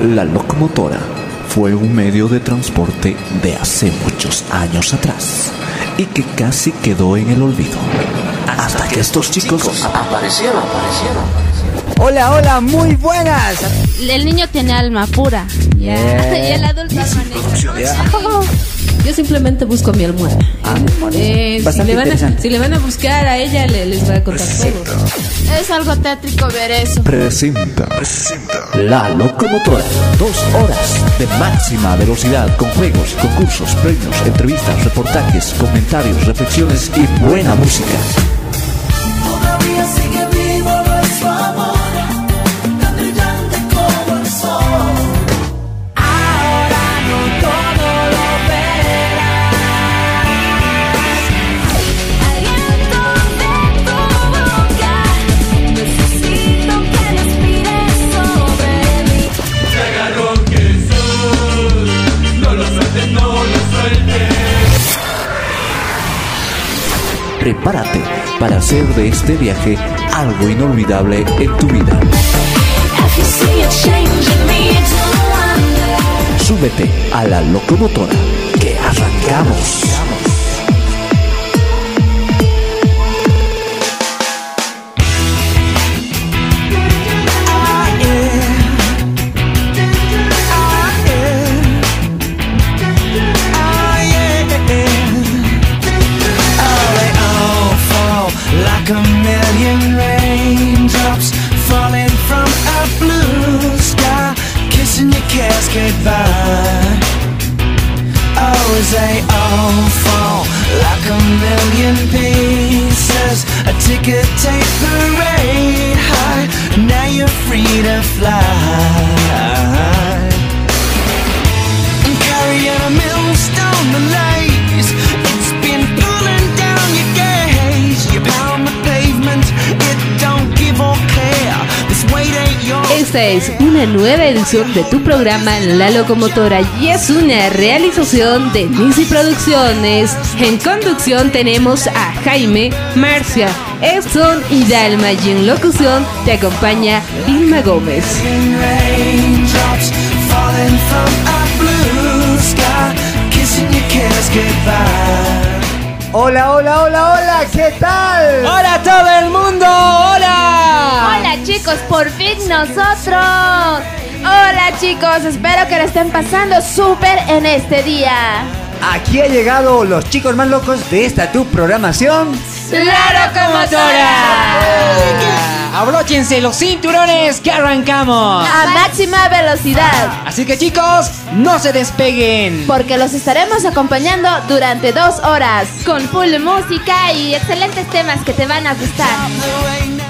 La locomotora fue un medio de transporte de hace muchos años atrás y que casi quedó en el olvido. Hasta que estos chicos aparecieron, aparecieron. Hola, hola, muy buenas. El niño tiene alma pura. Ya. Y el adulto maneja. Yo simplemente busco mi almohada. Ah, Eh, si, le van a, interesante. si le van a buscar a ella, le- les va a contar todo. Es algo tétrico ver eso. Presenta La Locomotora. Dos horas de máxima velocidad con juegos, concursos, premios, entrevistas, reportajes, comentarios, reflexiones y buena música. Prepárate para hacer de este viaje algo inolvidable en tu vida. Súbete a la locomotora que arrancamos. Es una nueva edición de tu programa La Locomotora y es una realización de Nisi Producciones. En conducción tenemos a Jaime, Marcia, Edson y Dalma y en locución te acompaña Vilma Gómez. A Hola, hola, hola, hola, ¿qué tal? ¡Hola todo el mundo! ¡Hola! Chicos, por fin nosotros. Hola chicos, espero que la estén pasando súper en este día. Aquí ha llegado los chicos más locos de esta tu programación. ¡La ¡Locomotora! Abróchense los cinturones que arrancamos. A máxima velocidad, Así que chicos, no se despeguen. porque los estaremos acompañando durante dos horas con full música y excelentes temas que te van a gustar.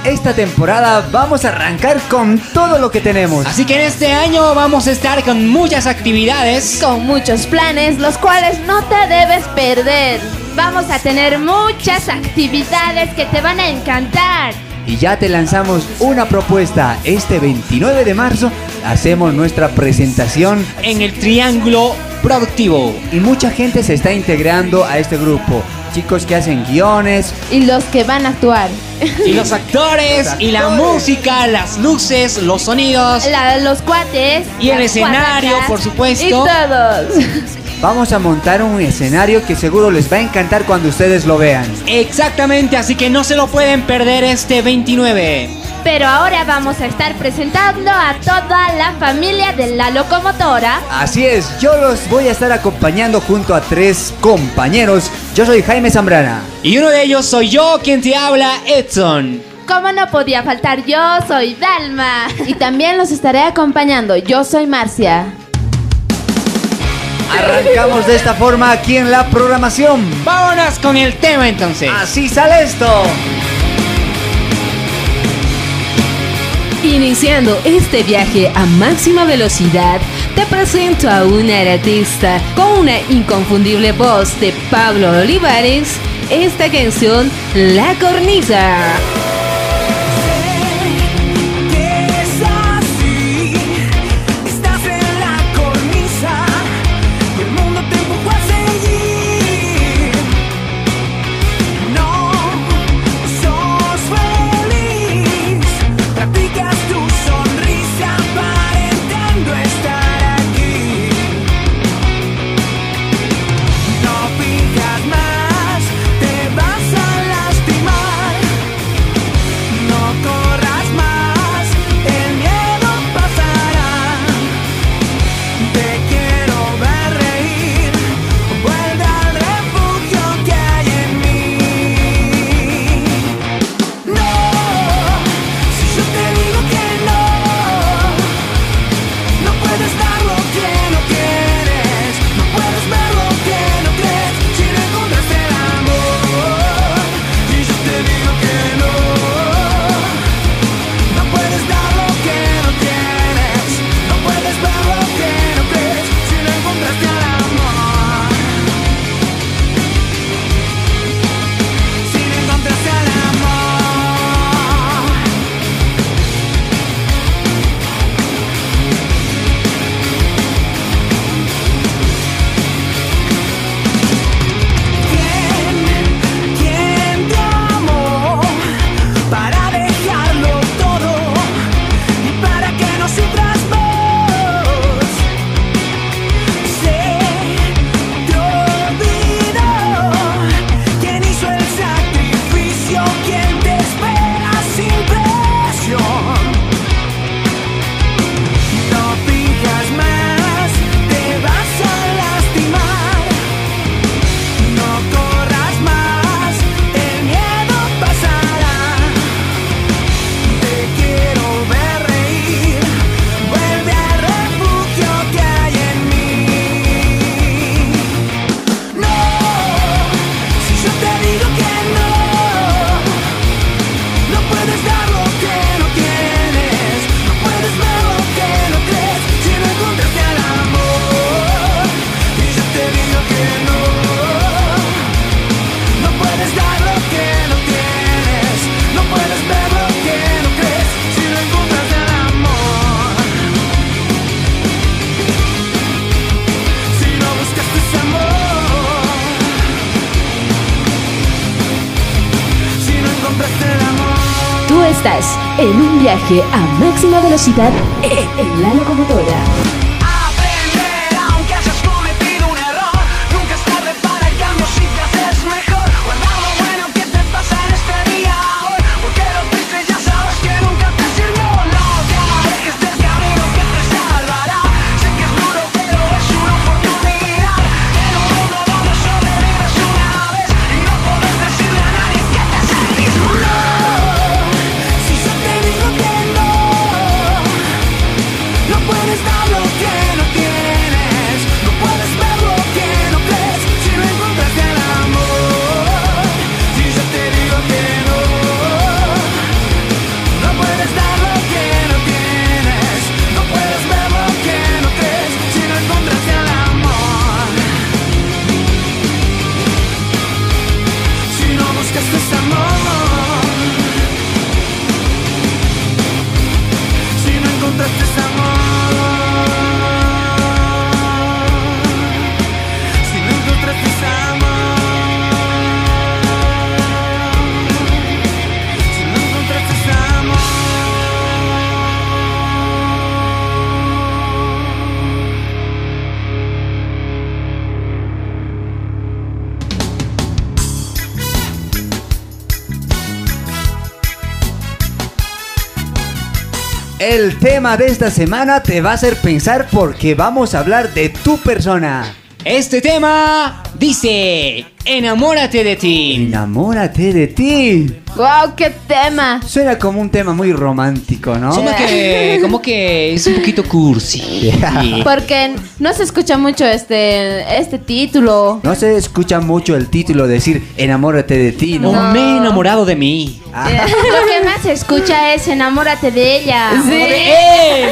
Esta temporada vamos a arrancar con todo lo que tenemos. Así que en este año vamos a estar con muchas actividades. Con muchos planes, los cuales no te debes perder. Vamos a tener muchas actividades que te van a encantar. Y ya te lanzamos una propuesta. Este 29 de marzo hacemos nuestra presentación en el Triángulo Productivo. y mucha gente se está integrando a este grupo. Chicos que hacen guiones, Y los que van a actuar. Y los actores, y la música, las luces, los sonidos. La- los cuates. Y el escenario, por supuesto. Y todos. vamos a montar un escenario que seguro les va a encantar cuando ustedes lo vean. Exactamente, así que no se lo pueden perder este 29. Pero ahora vamos a estar presentando a toda la familia de la locomotora. Así es, yo los voy a estar acompañando junto a tres compañeros. Yo soy Jaime Zambrana. Y uno de ellos soy yo quien te habla, Edson. Como no podía faltar, yo soy Dalma. Y también los estaré acompañando. Yo soy Marcia. Arrancamos de esta forma aquí en la programación. Vámonos con el tema entonces. Así sale esto. Iniciando este viaje a máxima velocidad, te presento a una artista con una inconfundible voz de Pablo Olivares, esta canción La Cornisa. A máxima velocidad en la locomotora. Tema de esta semana te va a hacer pensar porque vamos a hablar de tu persona. Este tema dice: Enamórate de ti. Enamórate de ti. ¡Wow! ¡Qué tema! Suena como un tema muy romántico, ¿no? Como que, como que es un poquito cursi. Yeah. Sí. Porque no se escucha mucho este, este título. No se escucha mucho el título decir enamórate de ti, ¿no? No me he enamorado de mí. Ah, Lo que más se escucha es enamórate de ella. O de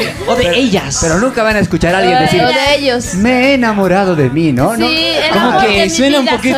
él. O de ellas. Pero nunca van a escuchar a alguien O decir de ellos. me he enamorado de mí, ¿no? Sí, No. el como que de mi suena un poquito-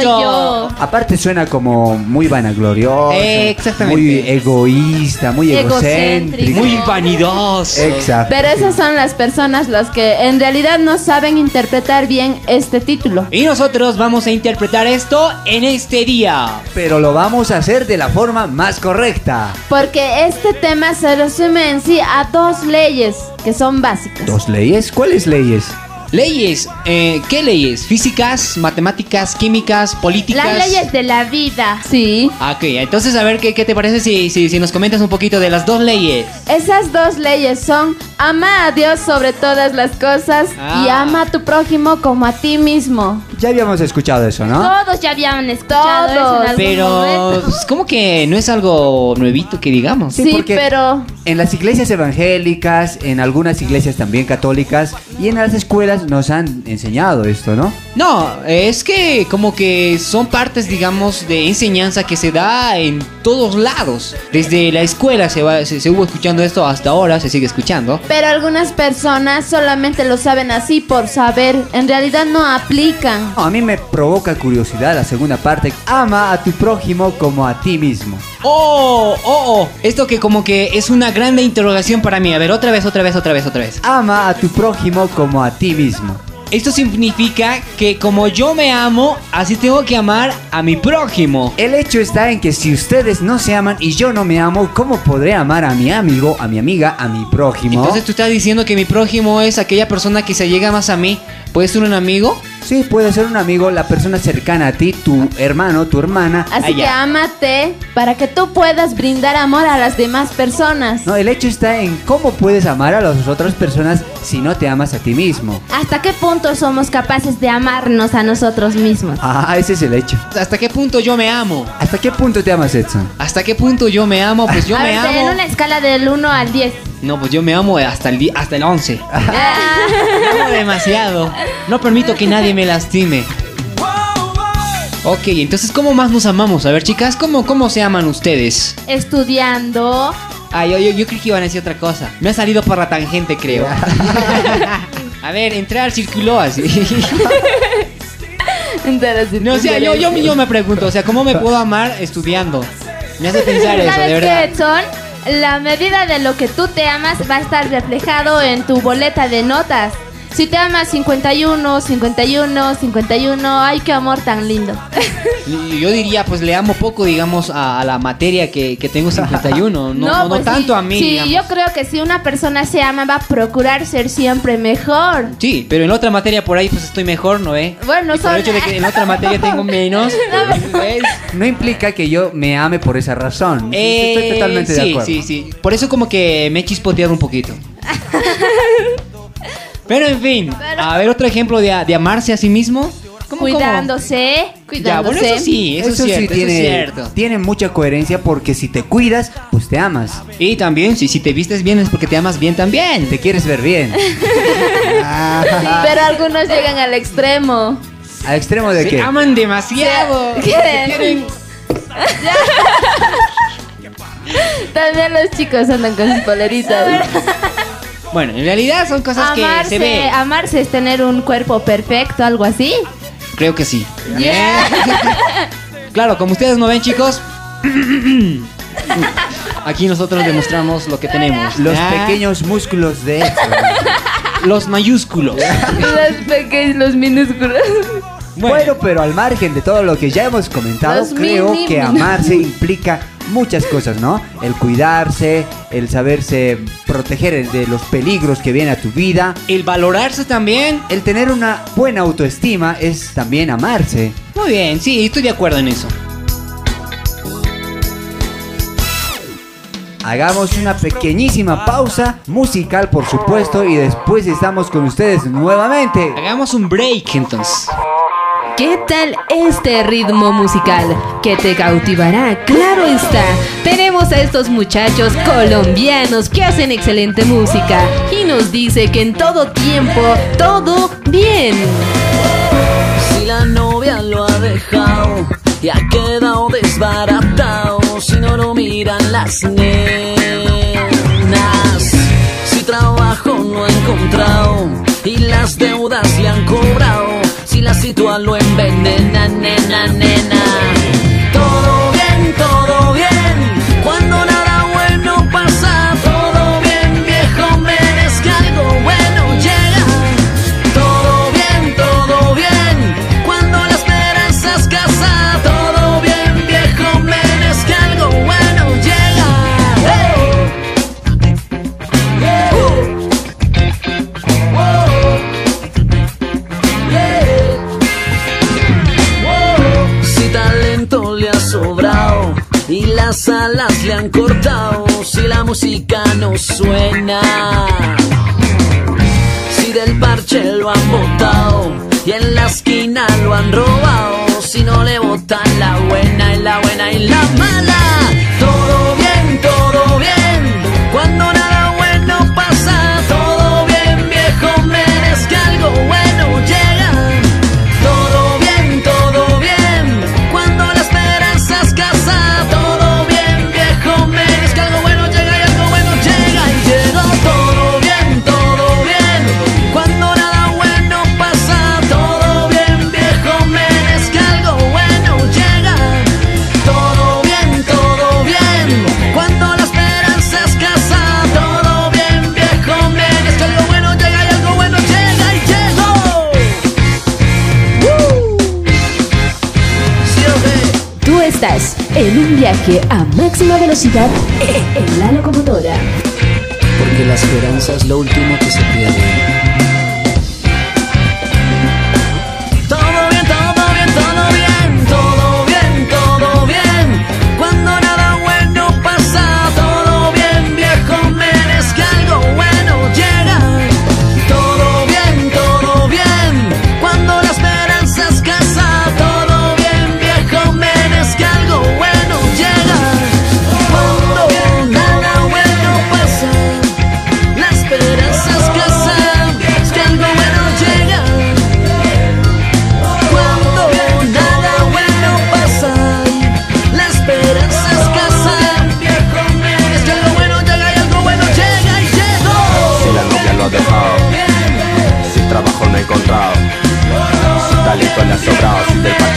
Aparte suena como muy vanaglorioso. Exactamente. Muy egoísta, muy Egocéntrico. egocéntrico. Muy vanidoso. Exacto. Pero esas son las personas las que en realidad no saben interpretar bien este título. Y nosotros vamos a interpretar esto en este día. Pero lo vamos a hacer de la forma más correcta. Porque este tema se resume en sí a dos leyes que son básicas. ¿Dos leyes? ¿Cuáles leyes? Leyes, eh, ¿qué leyes? ¿Físicas, matemáticas, químicas, políticas? Las leyes de la vida. Sí. Ah, Ok, entonces a ver qué, qué te parece si, si, si nos comentas un poquito de las dos leyes. Esas dos leyes son ama a Dios sobre todas las cosas y Ah. ama a tu prójimo como a ti mismo. Ya habíamos escuchado eso, ¿no? Todos ya habían escuchado eso en algún Pero, pues, como que no es algo nuevito que digamos. Sí, porque pero En las iglesias evangélicas, en algunas iglesias también católicas y en las escuelas nos han enseñado esto, ¿no? No, es que como que son partes, digamos, de enseñanza que se da en todos lados. Desde la escuela se, va, se, se hubo escuchando esto hasta ahora, se sigue escuchando. pero algunas personas solamente lo saben así por saber, en realidad no aplican. No, a mí me provoca curiosidad la segunda parte. Ama a tu prójimo como a ti mismo. Oh, oh, oh, esto que como que es una grande interrogación para mí. A ver, otra vez, otra vez, otra vez, otra vez. Ama a tu prójimo como a ti mismo. Esto significa que como yo me amo, así tengo que amar a mi prójimo. El hecho está en que si ustedes no se aman y yo no me amo, ¿cómo podré amar a mi amigo, a mi amiga, a mi prójimo? Entonces tú estás diciendo que mi prójimo es aquella persona que se llega más a mí. ¿Puede ser un amigo? Sí, puede ser un amigo, la persona cercana a ti, tu hermano, tu hermana. Así que ámate para que tú puedas brindar amor a las demás personas. No, el hecho está en cómo puedes amar a las otras personas si no te amas a ti mismo. ¿Hasta qué punto somos capaces de amarnos a nosotros mismos? Ah, ese es el hecho. ¿Hasta qué punto yo me amo? ¿Hasta qué punto te amas, Edson? ¿Hasta qué punto yo me amo? Pues yo a me ver, amo. en una escala del 1 al 10. No, pues yo me amo hasta el, di- hasta el 11. Me amo demasiado. No permito que nadie me lastime. Ok, entonces, ¿cómo más nos amamos? A ver, chicas, ¿cómo, cómo se aman ustedes? Estudiando. Ah, yo, yo, yo creí que iban a decir otra cosa. Me ha salido por la tangente, creo. a ver, entrar circuló así. No, o sea, yo, yo, yo me pregunto, o sea, ¿cómo me puedo amar estudiando? Me hace pensar eso, de ¿Sabes verdad. qué, Edson? La medida de lo que tú te amas va a estar reflejado en tu boleta de notas. Si te amas 51, 51, 51, ay, qué amor tan lindo. Yo diría, pues le amo poco, digamos, a, a la materia que, que tengo 51. No, no, no pues tanto sí. a mí, Sí, digamos. yo creo que si una persona se ama, va a procurar ser siempre mejor. Sí, pero en otra materia por ahí pues estoy mejor, ¿no ve? Bueno, Y por el hecho de que en otra materia tengo menos, ¿ves? No implica que yo me ame por esa razón. Eh, Estoy totalmente sí, de acuerdo. Sí, sí, Por eso como que me he chispoteado un poquito. Pero en fin, Pero- a ver otro ejemplo de, de amarse a sí mismo. ¿Cómo, cómo? Cuidándose, Ya, cuidándose. bueno, eso sí, eso, es cierto, eso tiene, es cierto. tiene mucha coherencia porque si te cuidas, pues te amas. Y también, si, si te vistes bien es porque te amas bien también. Te quieres ver bien. Ah, Pero algunos llegan al extremo. ¿Al extremo de Se qué? aman demasiado. Sí, quieren- Se quieren- También los chicos andan con sus poleritas. Bueno, en realidad son cosas que se Amarse, ve. amarse es tener un cuerpo perfecto, algo así. Creo que sí. claro, como ustedes no ven, chicos. Aquí nosotros demostramos lo que tenemos. Los Ah, pequeños músculos de eso. Los mayúsculos. los pequeños, los minúsculos. Bueno. pero al margen de todo lo que ya hemos comentado, Los creo mini- que amarse implica muchas cosas, ¿no? El cuidarse, el saberse proteger de los peligros que vienen a tu vida. El valorarse también. El tener una buena autoestima es también amarse. Muy bien, sí, estoy de acuerdo en eso. Hagamos una pequeñísima pausa musical, por supuesto, y después estamos con ustedes nuevamente. Hagamos un break entonces. ¿Qué tal este ritmo musical? Que te cautivará, claro está. Tenemos a estos muchachos colombianos que hacen excelente música y nos dice que en todo tiempo, todo bien. Si la novia lo ha dejado y ha quedado desbaratado, si no lo miran las nenas, si trabajo no ha encontrado y las deudas le han cobrado, si situación lo envenena, nena, nena. Las alas le han cortado, si la música no suena si del parche lo han botado y en la esquina lo han robado, si no le botan la buena y la buena y la mala. Viaje a máxima velocidad en la locomotora. Porque la esperanza es lo último que se pierde.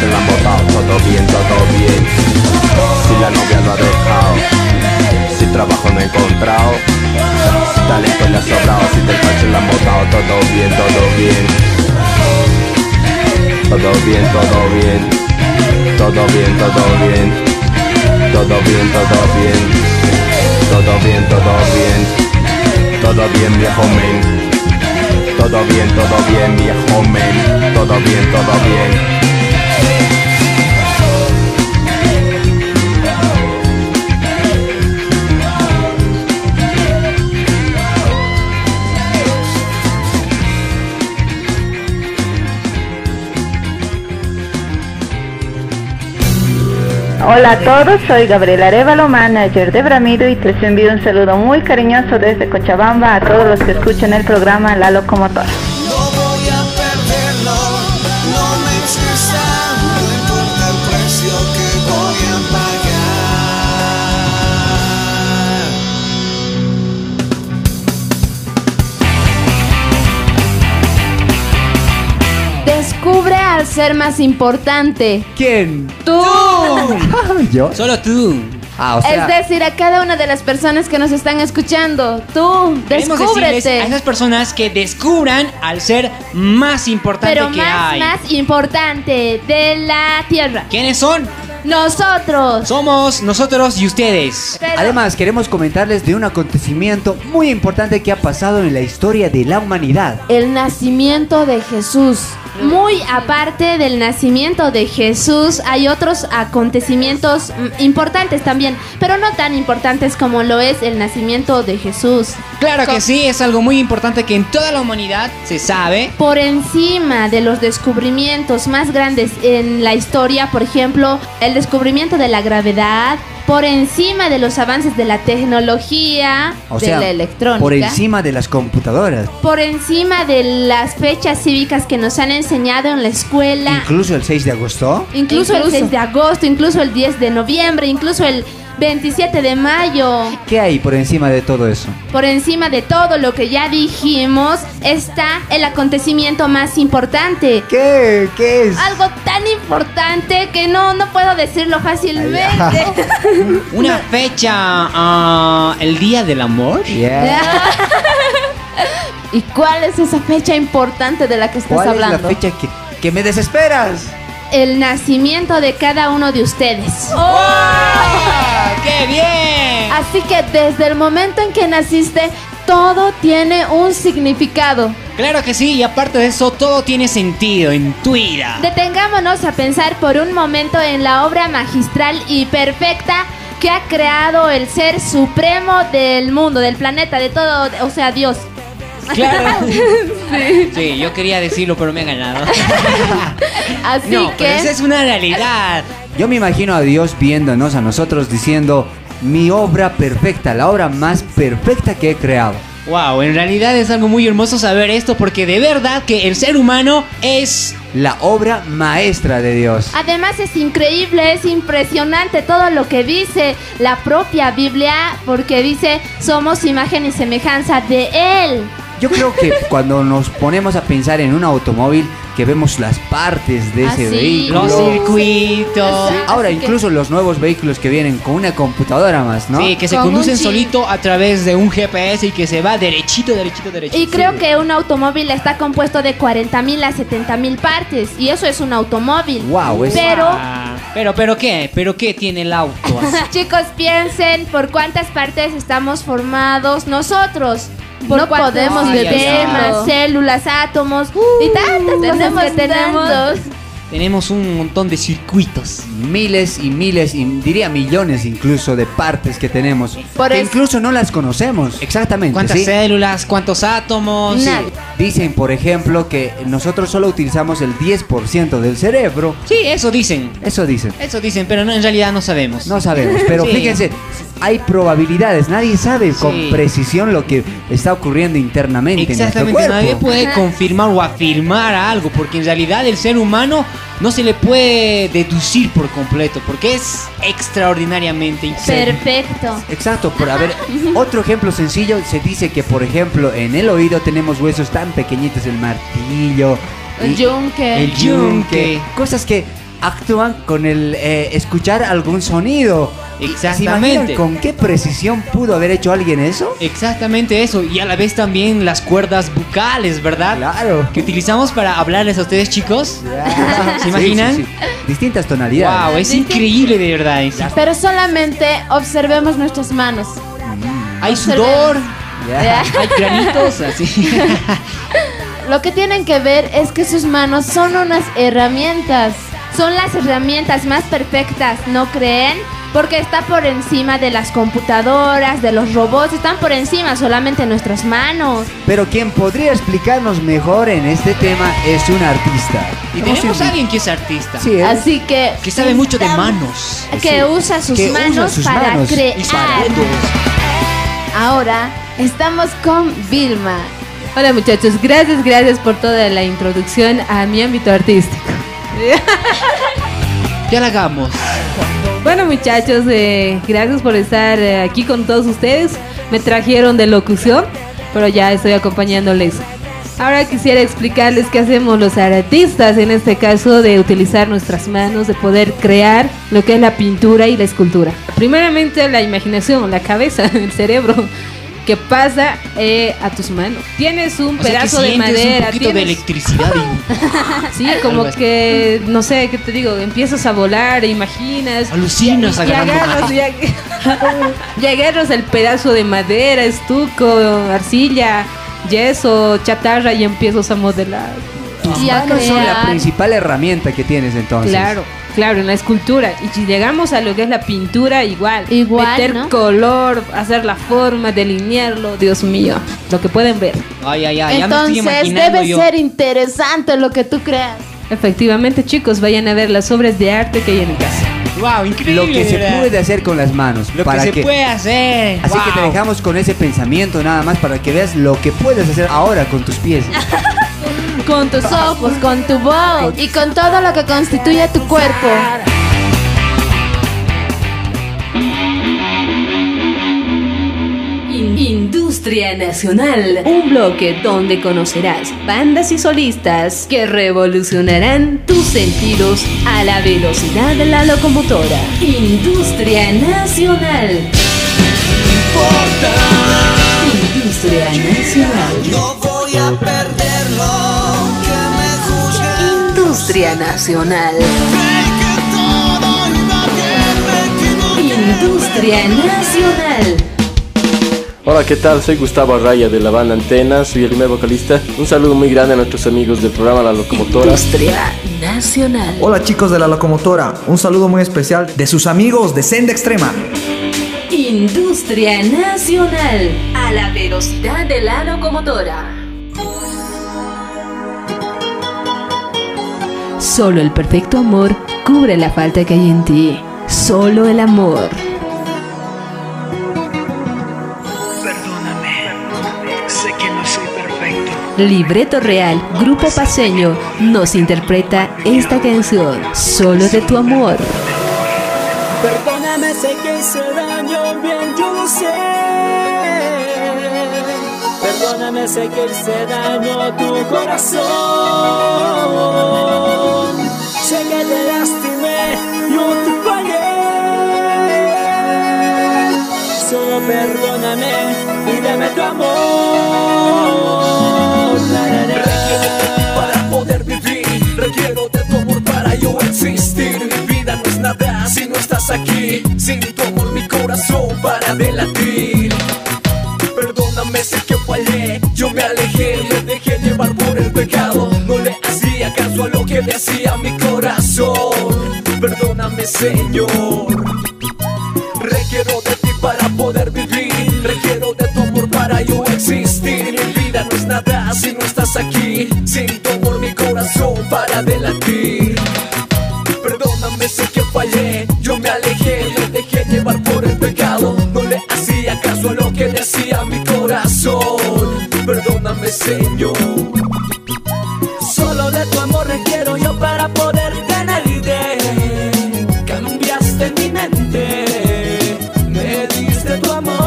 En la todo bien, todo bien. Si la novia no ha dejado Si trabajo no he encontrado Si talento le ha sobrado. Si del parche la botado, todo bien, todo bien. Todo bien, todo bien. Todo bien, todo bien. Todo bien, todo bien. Todo bien, todo bien. Todo bien, viejo men. Todo bien, todo bien, viejo men, todo bien, todo bien. Hola a todos, soy Gabriela Arevalo, manager de Bramido y les envío un saludo muy cariñoso desde Cochabamba a todos los que escuchan el programa La Locomotora. No voy a perderlo, no me excusa, no importa el precio que voy a pagar. Descubre al ser más importante. ¿Quién? Tú. ¿Yo? Solo tú. Ah, o sea, es decir, a cada una de las personas que nos están escuchando. Tú, Queremos decirles a descúbrete. esas personas que descubran al ser más importante Pero que más, hay. más importante de la Tierra. ¿Quiénes son? Nosotros. Somos nosotros y ustedes. Pero- además queremos comentarles de un acontecimiento muy importante que ha pasado en la historia de la humanidad. el nacimiento de Jesús. Muy aparte del nacimiento de Jesús, hay otros acontecimientos importantes también, pero no tan importantes como lo es el nacimiento de Jesús. Claro que sí, es algo muy importante que en toda la humanidad se sabe. Por encima de los descubrimientos más grandes en la historia, por ejemplo, el descubrimiento de la gravedad, por encima de los avances de la tecnología, O de sea, la electrónica. por encima de las computadoras. por encima de las fechas cívicas que nos han enseñado en la escuela, Incluso el 6 de agosto. incluso, el Incluso. 6 de agosto, incluso el 10 de noviembre, incluso el 27 de mayo. ¿Qué hay por encima de todo eso? Por encima de todo lo que ya dijimos está el acontecimiento más importante. ¿Qué? ¿Qué es? Algo tan importante que no, no puedo decirlo fácilmente. Una fecha, ah, el Día del Amor. Yeah. ¿Y cuál es esa fecha importante de la que estás ¿Cuál hablando? es la fecha que, que me desesperas? El nacimiento de cada uno de ustedes. ¡Ah, ¡Qué bien! Así que desde el momento en que naciste, todo tiene un significado. Claro que sí, y aparte de eso, todo tiene sentido en tu vida. Detengámonos a pensar por un momento en la obra magistral y perfecta que ha creado el ser supremo del mundo, del planeta, de todo, o sea, Dios. Claro. sí. yo quería decirlo, pero me han ganado. Así no, que pero esa es una realidad. Yo me imagino a Dios viéndonos a nosotros diciendo, mi obra perfecta, la obra más perfecta que he creado. Wow, en realidad es algo muy hermoso saber esto porque de verdad que el ser humano es La obra maestra de Dios. además es increíble, es impresionante todo lo que dice la propia Biblia, porque dice, somos imagen y semejanza de Él. Yo creo que cuando nos ponemos a pensar en un automóvil, que vemos las partes de Ah, ese sí. vehículo. los circuitos. Sí. Ahora, que- incluso los nuevos vehículos que vienen con una computadora más, ¿no? Sí, que se conducen solito a través de un GPS y que se va derechito, derechito, derechito. Y creo que un automóvil está compuesto de 40 mil a 70 mil partes, y eso es un automóvil. Wow, es- Pero... Ah, pero, pero qué, pero qué tiene el auto. así? Chicos, piensen por cuántas partes estamos formados nosotros. Por no podemos ay. células, átomos y tantas cosas tenemos que tenemos. tantos. Tenemos un montón de circuitos. miles y miles, y diría millones incluso de partes que tenemos. Por que incluso no las conocemos. Exactamente. ¿Cuántas ¿sí? células? ¿Cuántos átomos? Nada. Dicen, por ejemplo, que nosotros solo utilizamos el 10% del cerebro. Sí, eso dicen. Eso dicen. Eso dicen, pero no, en realidad no sabemos. No sabemos, pero Sí. fíjense, hay probabilidades. Nadie sabe con Sí. precisión lo que está ocurriendo internamente Exactamente, en nuestro nadie puede confirmar o afirmar algo, porque en realidad el ser humano no se le puede deducir por completo, porque es extraordinariamente. Perfecto. Exacto, por a ver, otro ejemplo sencillo, se dice que por ejemplo en el oído tenemos huesos tan pequeñitos, el martillo, El yunque. el yunque, cosas que actúan con el eh, escuchar algún sonido. ¿Se Exactamente. con qué precisión pudo haber hecho alguien eso? Exactamente eso. Y a la vez también las cuerdas bucales, ¿verdad? Claro. Que utilizamos para hablarles a ustedes, chicos. ¿Se imaginan? Sí, sí, sí. Distintas tonalidades. Wow, es increíble de verdad. Pero solamente observemos nuestras manos. Hay sudor, hay granitos, así. Lo que tienen que ver es que sus manos son unas herramientas. Son las herramientas más perfectas, ¿no creen? Porque está por encima de las computadoras, de los robots, están por encima solamente nuestras manos. Pero quien podría explicarnos mejor en este tema es un artista. Y tenemos a alguien que es artista. Sí, ¿eh? Así que Que sabe mucho de manos. Que usa sus Que usa manos sus para manos crear. y para Ahora estamos con Vilma. Hola muchachos, gracias, gracias por toda la introducción a mi ámbito artístico. Ya la hagamos. Bueno muchachos, eh, gracias por estar eh, aquí con todos ustedes. Me trajeron de locución, pero ya estoy acompañándoles. Ahora quisiera explicarles qué hacemos los artistas, en este caso de utilizar nuestras manos, de poder crear lo que es la pintura y la escultura. Primeramente la imaginación, la cabeza, el cerebro, que pasa eh, a tus manos. Tienes un O sea, que pedazo de madera, un poquito de electricidad. y- Sí, como que, no sé, ¿qué te digo? Empiezas a volar, e imaginas. Alucinas y, y agarrando agarras, y, ag- y agarras el pedazo de madera, estuco, arcilla, yeso, chatarra y empiezas a modelar. Tus Y manos son la principal herramienta que tienes entonces. Claro, claro, en la escultura. Y si llegamos a lo que es la pintura, igual. Igual, Meter ¿no? color, hacer la forma, delinearlo. Dios mío, lo que pueden ver. Ay, ay, ay. ya me estoy Entonces debe yo. ser interesante lo que tú creas. Efectivamente, chicos, vayan a ver las obras de arte que hay en mi casa. Wow, increíble. Lo que se verdad. puede hacer con las manos. Lo para que se puede hacer. Así que te dejamos con ese pensamiento nada más para que veas lo que puedes hacer ahora con tus pies. Con tus ojos, con tu voz y con todo lo que constituye tu cuerpo. In- Industria Nacional, un bloque donde conocerás bandas y solistas que revolucionarán tus sentidos a la velocidad de la locomotora. Industria Nacional. Industria Nacional. No voy a perderlo. Industria Nacional. Industria Nacional. Hola, ¿qué tal? Soy Gustavo Arraya de la banda Antena, soy el primer vocalista. Un saludo muy grande a nuestros amigos del programa La Locomotora. Industria Nacional. Hola chicos de la locomotora, un saludo muy especial de sus amigos de Senda Extrema. Industria Nacional. A la velocidad de la locomotora. Solo el perfecto amor cubre la falta que hay en ti. Solo el amor. Perdóname, sé que no soy perfecto. Libreto Real, Grupo Paseño, nos interpreta esta canción. Solo de tu amor. Perdóname, sé que hice daño, bien yo lo sé. Perdóname, sé que hice daño a tu corazón. Sé que te lastimé, yo te fallé. Solo perdóname y dame tu amor. La, la, la. Para poder vivir, requiero de tu amor para yo existir. Mi vida no es nada si no estás aquí. Sin tu amor, mi corazón para de latir. Perdóname, sé caso a lo que decía mi corazón. Perdóname, Señor. Requiero de ti para poder vivir. Requiero de tu amor para yo existir. Mi vida no es nada si no estás aquí. Sin tu amor, mi corazón para de latir. Perdóname, sé que fallé. Yo me alejé, me dejé llevar por el pecado. No le hacía caso a lo que decía mi corazón. Perdóname, Señor de tu amor requiero yo para poder tenerte. Cambiaste mi mente, me diste tu amor.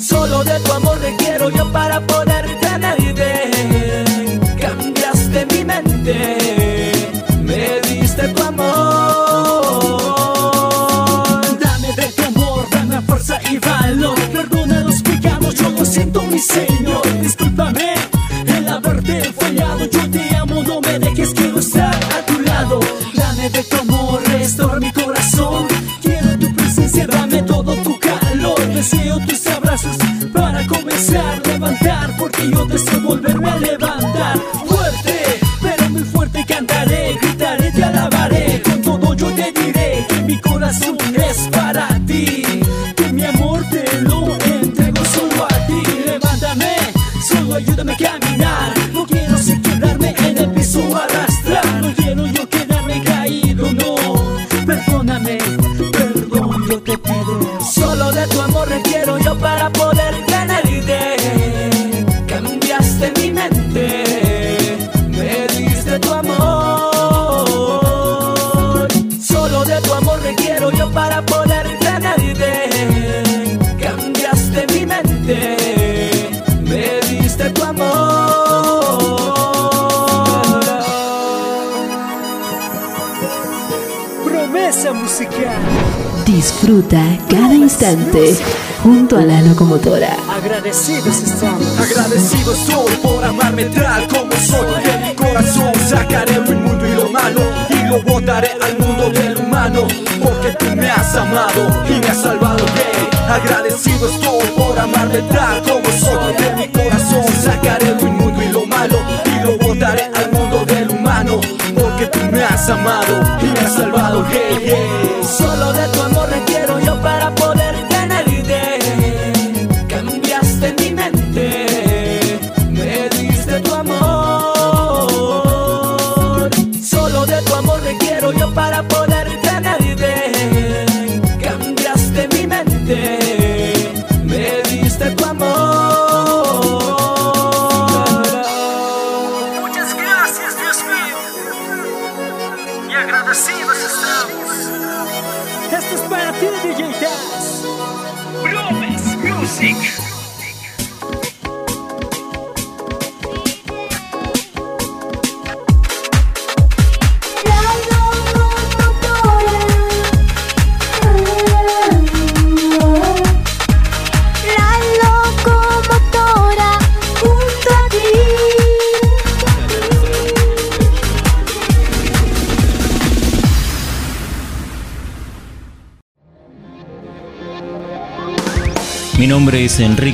Solo de tu amor requiero yo para poder tenerte. Cambiaste mi mente, me diste tu amor. Dame de tu amor, dame fuerza y valor. Perdona los pecados, yo lo siento, mi Señor. Discúlpame. Levantar, porque yo deseo volverme a levantar. Disfruta cada instante junto a la locomotora. Agradecidos estamos. Agradecido estoy por amarme tal como soy. De mi corazón sacaré lo inmundo y lo malo. Y lo botaré al mundo del humano. Porque tú me has amado y me has salvado. Yeah. Agradecido estoy por amarme tal como soy. De mi corazón sacaré lo inmundo has amado y me has salvado. Yeah, yeah. Solo de tu amor requiero yo para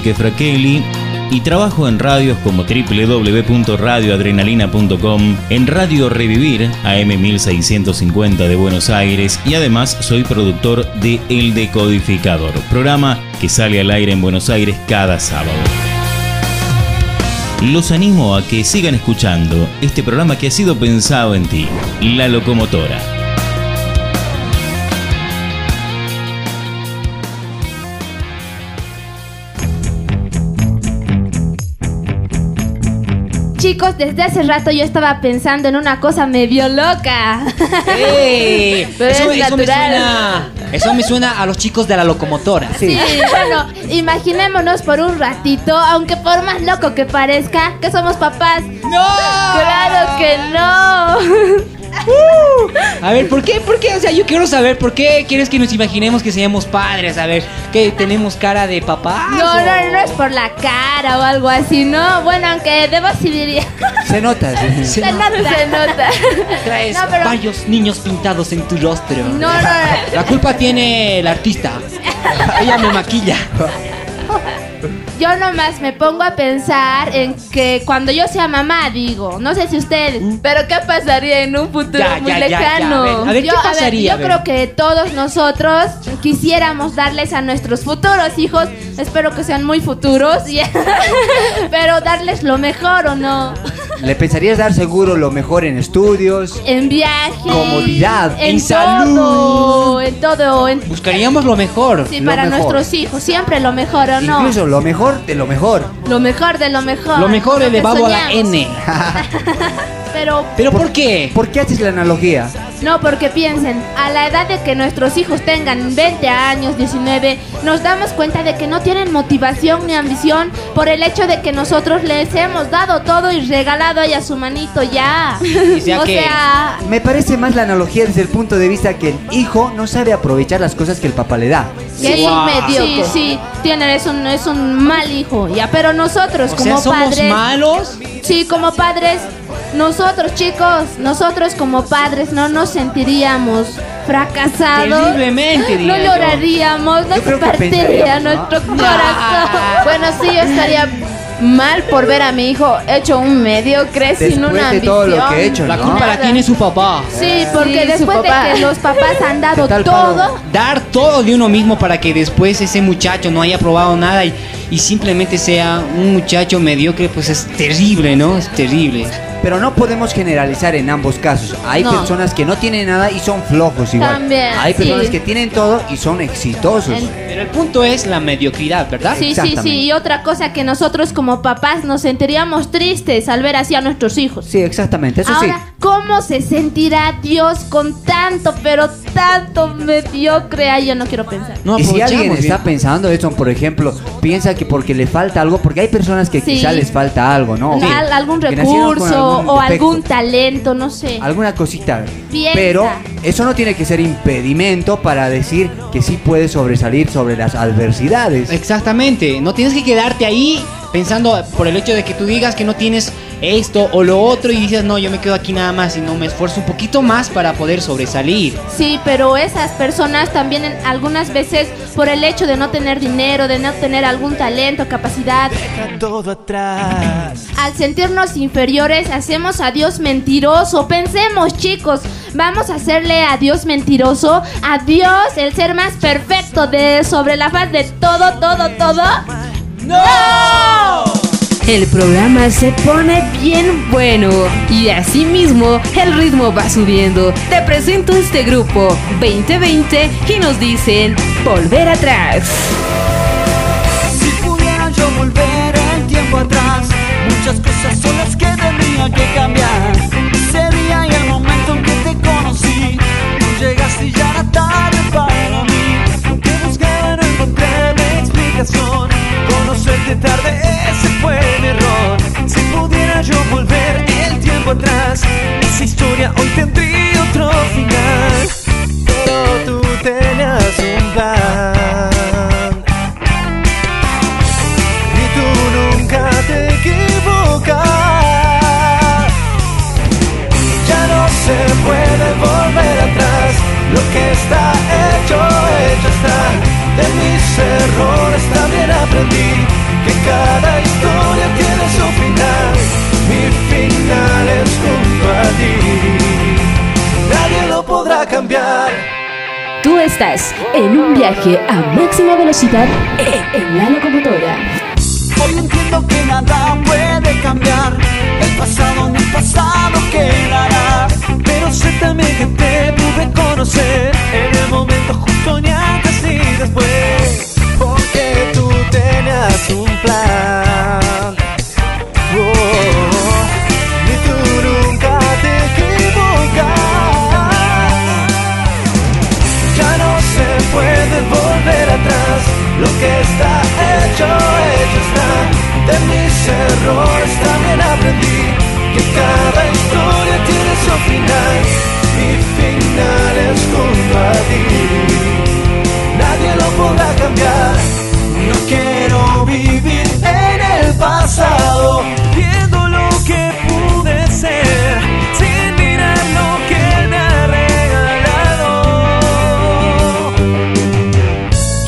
Enrique y trabajo en radios como www.radioadrenalina.com, en Radio Revivir AM 1650 de Buenos Aires y además soy productor de El Decodificador, programa que sale al aire en Buenos Aires cada sábado. Los animo a que sigan escuchando este programa que ha sido pensado en ti, La Locomotora. Chicos, desde hace rato yo estaba pensando en una cosa medio loca. ¡Ey! Pero eso, es eso me suena, eso me suena a los chicos de la locomotora. Sí, bueno, imaginémonos por un ratito, aunque por más loco que parezca, que somos papás. ¡No! ¡Claro que no! A ver, ¿por qué? ¿Por qué? O sea, yo quiero saber por qué quieres que nos imaginemos que seamos padres. A ver, que tenemos cara de papá. No, no, no es por la cara o algo así, ¿no? Bueno, aunque debo sí diría. Se nota. sí. Se nota, se nota. Traes No, pero- varios niños pintados en tu rostro. No, no, no. La culpa tiene el artista. Ella me maquilla. Yo nomás me pongo a pensar en que cuando yo sea mamá, digo, no sé si ustedes, pero ¿qué pasaría en un futuro Ya, muy ya, ya, ya, lejano? a ver, ver, ¿qué yo, pasaría? yo A ver. creo que todos nosotros quisiéramos darles a nuestros futuros hijos, espero que sean muy futuros, pero darles lo mejor o no, Le pensarías dar seguro lo mejor en estudios. en viaje, Comodidad, en, en todo, en todo, en, Buscaríamos lo mejor. sí, lo para mejor. nuestros hijos, siempre lo mejor o no, Incluso lo mejor de lo mejor. lo mejor de lo mejor, Lo mejor elevado a la. N. Pero ¿Pero por qué? ¿Por qué haces la analogía? No, porque piensen, a la edad de que nuestros hijos tengan 20 años, 19, nos damos cuenta de que no tienen motivación ni ambición por el hecho de que nosotros les hemos dado todo y regalado ahí a su manito ya. sea o que- sea, Me parece más la analogía desde el punto de vista que el hijo no sabe aprovechar las cosas que el papá le da. que es un Wow. mediocre. Sí, sí, tienen, es un, es un mal hijo, ya, pero nosotros O como sea, somos padres... malos. Sí, como padres nosotros chicos, nosotros como padres no nos sentiríamos fracasados. Terriblemente, No lloraríamos, no que partiría nuestro corazón. Bueno, sí, yo estaría mal por ver a mi hijo hecho un mediocre sin Después una de todo ambición. lo que he hecho, La culpa la tiene su papá. Sí, porque Sí, después de que los papás han dado ¿Qué tal, todo? Dar todo de uno mismo para que después ese muchacho no haya probado nada y, y simplemente sea un muchacho mediocre, pues es terrible, ¿no? Es terrible. Pero no podemos generalizar en ambos casos. Hay No. personas que no tienen nada y son flojos igual. También, Hay personas sí. que tienen todo y son exitosos. Pero el punto es la mediocridad, ¿verdad? Sí, sí, sí. Y otra cosa que nosotros como papás nos sentiríamos tristes al ver así a nuestros hijos. Sí, exactamente, eso Ahora, ¿cómo se sentirá Dios con tanto, pero tanto mediocre? Ay, yo no quiero pensar. No. Y si alguien está pensando eso, por ejemplo, piensa que porque le falta algo, porque hay personas que Sí. quizá les falta algo, ¿no? Al- algún recurso algún o algún talento, no sé. alguna cosita. Piensa. Pero eso no tiene que ser impedimento para decir que sí puedes sobresalir sobre las adversidades. Exactamente, no tienes que quedarte ahí pensando por el hecho de que tú digas que no tienes esto o lo otro y dices, no, yo me quedo aquí nada más y no me esfuerzo un poquito más para poder sobresalir. Sí, pero esas personas también en- algunas veces por el hecho de no tener dinero, de no tener algún talento, capacidad, todo atrás. al sentirnos inferiores hacemos a Dios mentiroso. Pensemos, chicos, vamos a hacerle a Dios mentiroso, a Dios el ser más perfecto de sobre la faz de todo, todo, todo. El programa se pone bien bueno y así mismo el ritmo va subiendo. Te presento este grupo 2020 y nos dicen volver atrás. Si pudiera yo volver el tiempo atrás, muchas cosas son las que tendría que cambiar. Conocerte tarde ese fue mi error. Si pudiera yo volver el tiempo atrás, esa historia hoy tendría otro final. Pero tú tenías un plan. Y tú nunca te equivocas. Ya no se puede volver atrás. Lo que está hecho, hecho está. De mis errores también aprendí cada historia tiene su final. Mi final es junto a ti. Nadie lo podrá cambiar. Tú estás en un viaje a máxima velocidad en, la locomotora. Hoy entiendo que nada puede cambiar. El pasado en el pasado quedará. Pero sé también que te pude conocer en el momento justo ni antes ni después. Tenías un plan. Oh, y tú nunca te equivocas. Ya no se puede volver atrás. Lo que está hecho, hecho está. De mis errores también aprendí que cada historia tiene su final. Mi final es junto a ti. Nadie lo podrá cambiar. No quiero vivir en el pasado, viendo lo que pude ser, sin mirar lo que me ha regalado.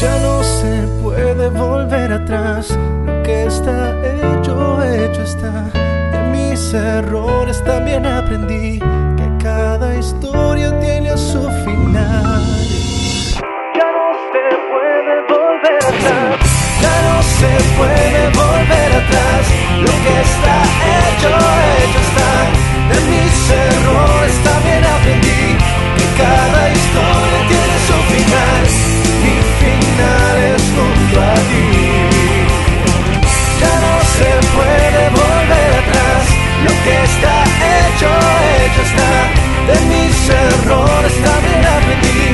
Ya no se puede volver atrás. Lo que está hecho, hecho está. De mis errores también aprendí que cada historia tiene su final. Se puede volver atrás. Lo que está hecho, hecho está. De mis errores también aprendí que cada historia tiene su final. Mi final es junto a ti. Ya no se puede volver atrás. Lo que está hecho, hecho está. De mis errores también aprendí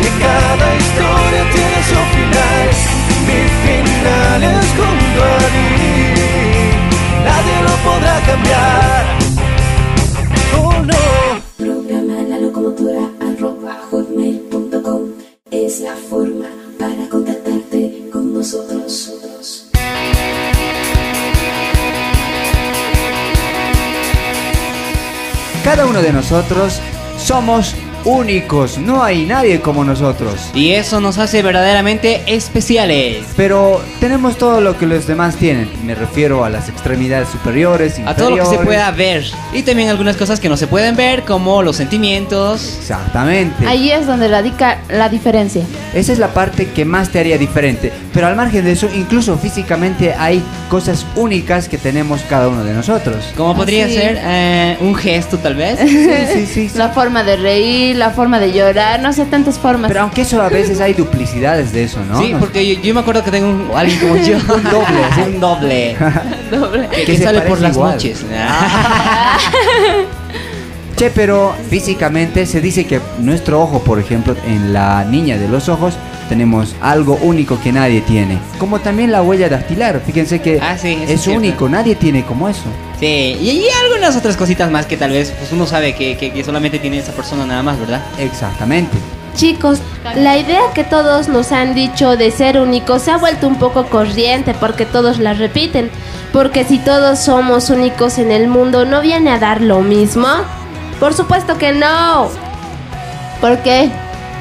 que cada historia tiene su final. Lo podrá cambiar. Oh no. Programa la locomotora arroba hotmail.com es la forma para contactarte con nosotros. cada uno de nosotros somos únicos, no hay nadie como nosotros. Y eso nos hace verdaderamente especiales. Pero tenemos todo lo que los demás tienen. Me refiero a las extremidades superiores, A todo lo que se inferiores. pueda ver. Y también algunas cosas que no se pueden ver, como los sentimientos. Exactamente. Ahí es donde radica la diferencia. Esa es la parte que más te haría diferente. Pero al margen de eso, incluso físicamente hay cosas únicas que tenemos cada uno de nosotros. Como podría Así. ser eh, un gesto, tal vez. Sí, sí, sí. La forma de reír, la forma de llorar, no sé, tantas formas. Pero aunque eso a veces hay duplicidades de eso, ¿no? Sí, porque yo, yo me acuerdo que tengo un, alguien como yo. un doble, un doble. Doble. Que, Que que se sale por las igual. noches. Che, pero físicamente se dice que nuestro ojo, por ejemplo, en la niña de los ojos, tenemos algo único que nadie tiene. Como también la huella dactilar. Fíjense que Ah, sí, es único, nadie tiene como eso. Sí, y, y algunas otras cositas más que tal vez pues uno sabe que, que- que solamente tiene esa persona nada más, ¿verdad? Exactamente. Chicos, la idea que todos nos han dicho de ser únicos se ha vuelto un poco corriente porque todos la repiten. Porque si todos somos únicos en el mundo, ¿no viene a dar lo mismo? Por supuesto que no. ¿Por qué?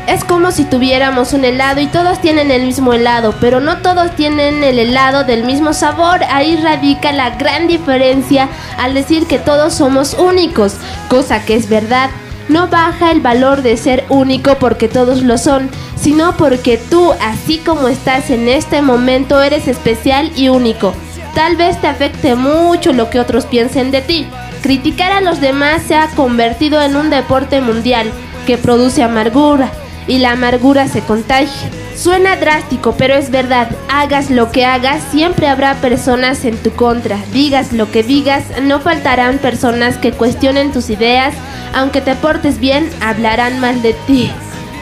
Es como si tuviéramos un helado y todos tienen el mismo helado, pero no todos tienen el helado del mismo sabor. Ahí radica la gran diferencia al decir que todos somos únicos, cosa que es verdad. No baja el valor de ser único porque todos lo son, sino porque tú, así como estás en este momento, eres especial y único. Tal vez te afecte mucho lo que otros piensen de ti. Criticar a los demás se ha convertido en un deporte mundial que produce amargura y la amargura se contagia. Suena drástico, pero es verdad. Hagas lo que hagas, siempre habrá personas en tu contra. Digas lo que digas, no faltarán personas que cuestionen tus ideas. Aunque te portes bien, hablarán mal de ti.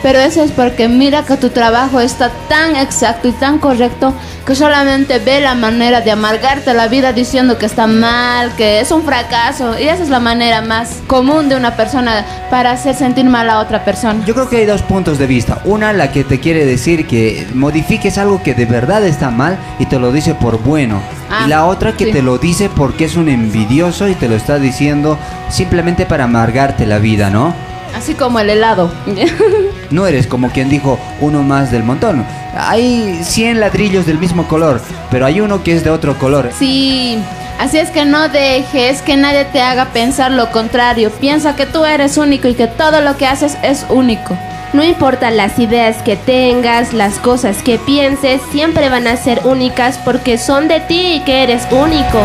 Pero eso es porque mira que tu trabajo está tan exacto y tan correcto que solamente ve la manera de amargarte la vida diciendo que está mal, que es un fracaso. Y esa es la manera más común de una persona para hacer sentir mal a otra persona. Yo creo que hay dos puntos de vista. Una, la que te quiere decir que modifiques algo que de verdad está mal y te lo dice por bueno. Ah, y la otra que sí. te lo dice porque es un envidioso y te lo está diciendo simplemente para amargarte la vida, ¿no? Así como el helado. No eres como quien dijo uno más del montón. Hay 100 ladrillos del mismo color, pero hay uno que es de otro color. Sí, así es que no dejes que nadie te haga pensar lo contrario. Piensa que tú eres único y que todo lo que haces es único. No importa las ideas que tengas, las cosas que pienses, siempre van a ser únicas porque son de ti y que eres único.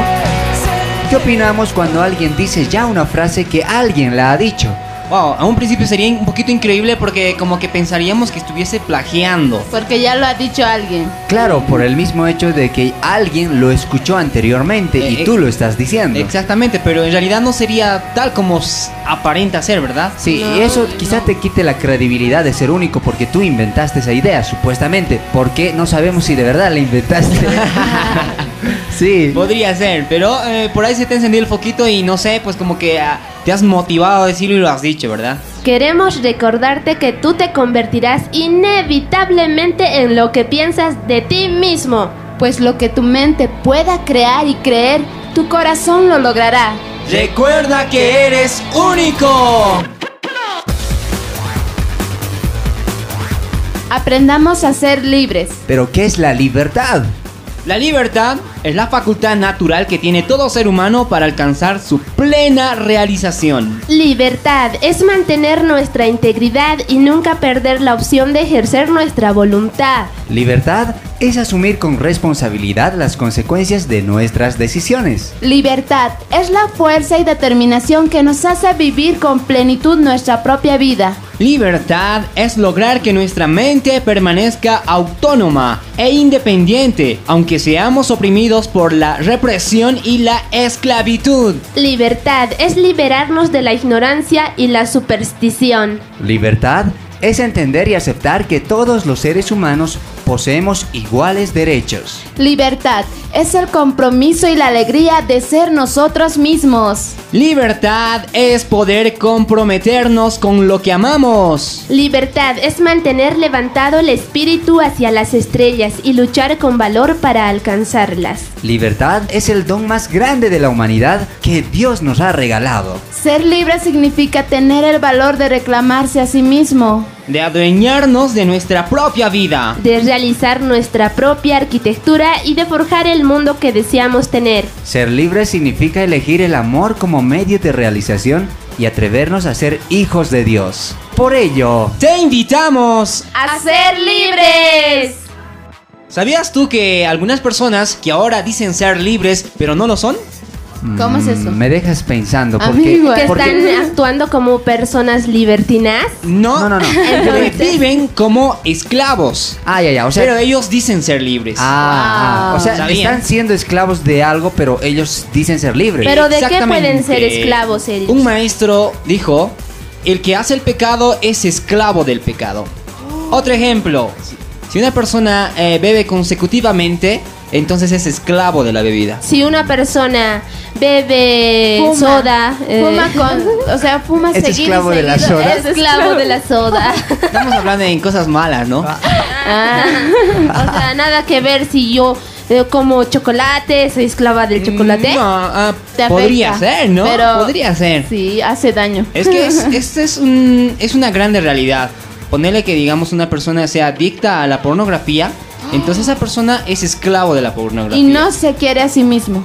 ¿Qué opinamos cuando alguien dice ya una frase que alguien la ha dicho? Wow, a un principio sería un poquito increíble porque como que pensaríamos que estuviese plagiando. Porque ya lo ha dicho alguien. Claro, por el mismo hecho de que alguien lo escuchó anteriormente y Eh, tú lo estás diciendo. Exactamente, pero en realidad no sería tal como aparenta ser, ¿verdad? Sí, y eso quizá te quite la credibilidad de ser único porque tú inventaste esa idea, supuestamente. Porque no sabemos si de verdad la inventaste. sí. Podría ser, pero eh, por ahí se te encendió el foquito y no sé, pues como que ah, te has motivado a decirlo y lo has dicho, ¿verdad? Queremos recordarte que tú te convertirás inevitablemente en lo que piensas de ti mismo. Pues lo que tu mente pueda crear y creer, tu corazón lo logrará. Recuerda que eres único. Aprendamos a ser libres. Pero ¿qué es la libertad? La libertad es la facultad natural que tiene todo ser humano para alcanzar su plena realización. Libertad es mantener nuestra integridad y nunca perder la opción de ejercer nuestra voluntad. Libertad es asumir con responsabilidad las consecuencias de nuestras decisiones. Libertad es la fuerza y determinación que nos hace vivir con plenitud nuestra propia vida. Libertad es lograr que nuestra mente permanezca autónoma e independiente, aunque seamos oprimidos por la represión y la esclavitud. Libertad es liberarnos de la ignorancia y la superstición. Libertad es entender y aceptar que todos los seres humanos poseemos iguales derechos. Libertad es el compromiso y la alegría de ser nosotros mismos. Libertad es poder comprometernos con lo que amamos. Libertad es mantener levantado el espíritu hacia las estrellas y luchar con valor para alcanzarlas. Libertad es el don más grande de la humanidad que Dios nos ha regalado. Ser libre significa tener el valor de reclamarse a sí mismo. De adueñarnos de nuestra propia vida. De realizar nuestra propia arquitectura y de forjar el mundo que deseamos tener. Ser libre significa elegir el amor como medio de realización y atrevernos a ser hijos de Dios. Por ello, te invitamos a ser libres. ¿Sabías tú que algunas personas que ahora dicen ser libres pero no lo son? ¿Cómo es eso? Mm, Me dejas pensando porque. Que porque- están actuando como personas libertinas. No, No, no, no. que viven como esclavos. Ah, ya, ya, o sea, pero ellos dicen ser libres. Ah, ah, o sea, ¿Sabían? están siendo esclavos de algo, pero ellos dicen ser libres. Pero ¿de qué pueden ser esclavos ellos? Un maestro dijo, el que hace el pecado es esclavo del pecado. Otro ejemplo, si una persona eh, bebe consecutivamente, entonces es esclavo de la bebida. Si una persona bebe Fuma. soda, eh, Fuma con, o sea, fuma Es seguido esclavo de la soda. es esclavo de la soda. Estamos hablando en cosas malas, ¿no? Ah, o sea, nada que ver si yo eh, como chocolate, soy esclava del chocolate. No, ah, podría ser, ¿no? pero- Podría ser. Sí, hace daño. Es que es, este es, un, es una grande realidad. Ponerle que, digamos, una persona sea adicta a la pornografía, entonces esa persona es esclavo de la pornografía. Y no se quiere a sí mismo.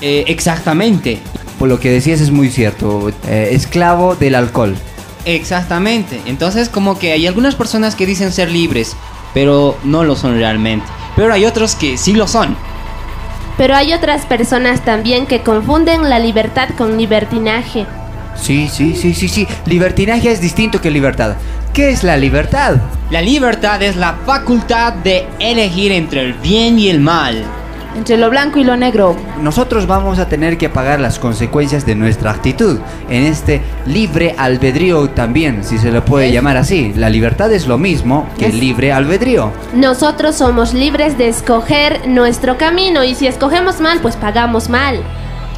Eh, exactamente, Por lo que decías es muy cierto. eh, esclavo del alcohol. exactamente. Entonces, como que hay algunas personas que dicen ser libres, pero no lo son realmente. Pero hay otros que sí lo son. Pero hay otras personas también que confunden la libertad con libertinaje. Sí, sí, sí, sí, sí. Libertinaje es distinto que libertad. ¿Qué es la libertad? La libertad es la facultad de elegir entre el bien y el mal. Entre lo blanco y lo negro. Nosotros vamos a tener que pagar las consecuencias de nuestra actitud en este libre albedrío también, si se le puede llamar así. La libertad es lo mismo que el libre albedrío. Nosotros somos libres de escoger nuestro camino y si escogemos mal, pues pagamos mal.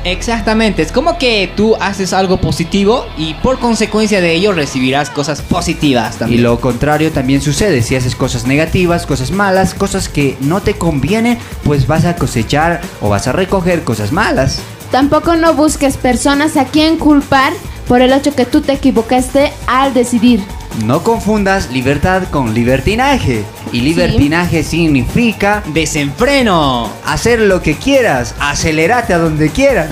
Exactamente, es como que tú haces algo positivo y por consecuencia de ello recibirás cosas positivas Y también. lo contrario también sucede, si haces cosas negativas, cosas malas, cosas que no te convienen, pues vas a cosechar o vas a recoger cosas malas. Tampoco no busques personas a quien culpar por el hecho que tú te equivocaste al decidir. No confundas libertad con libertinaje. Y libertinaje significa Desenfreno. hacer lo que quieras, acelerate a donde quieras.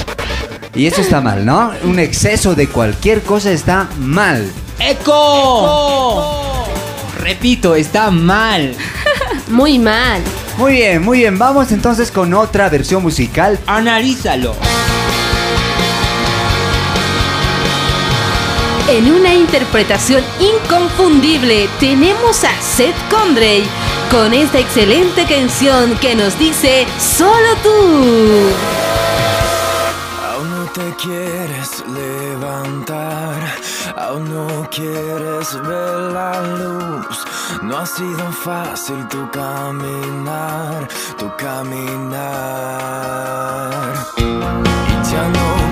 y eso está mal, ¿no? Un exceso de cualquier cosa está mal. ¡Eco! Repito, está mal. Muy mal. Muy bien, muy bien. Vamos entonces con otra versión musical. Analízalo. En una interpretación inconfundible tenemos a Seth Condrey con esta excelente canción que nos dice Solo tú. Aún no te quieres levantar, aún no quieres ver la luz. No ha sido fácil tu caminar, tu caminar. Y ya no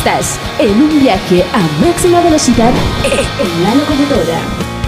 Estás en un viaje a máxima velocidad en la locomotora.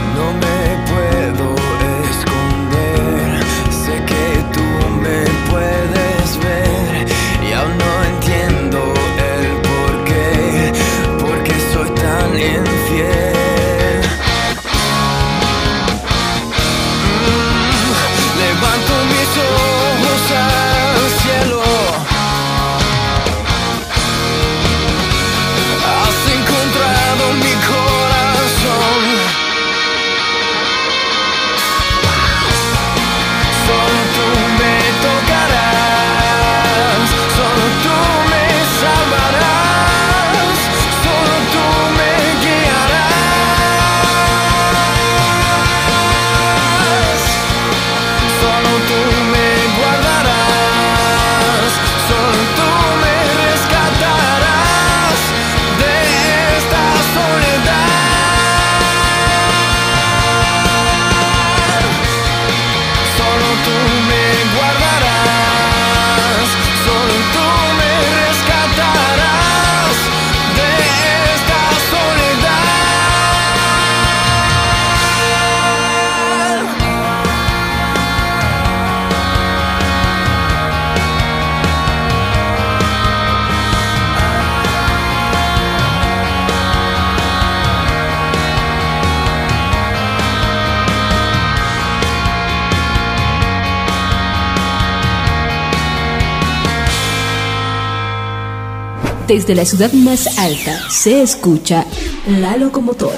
Desde la ciudad más alta se escucha la locomotora.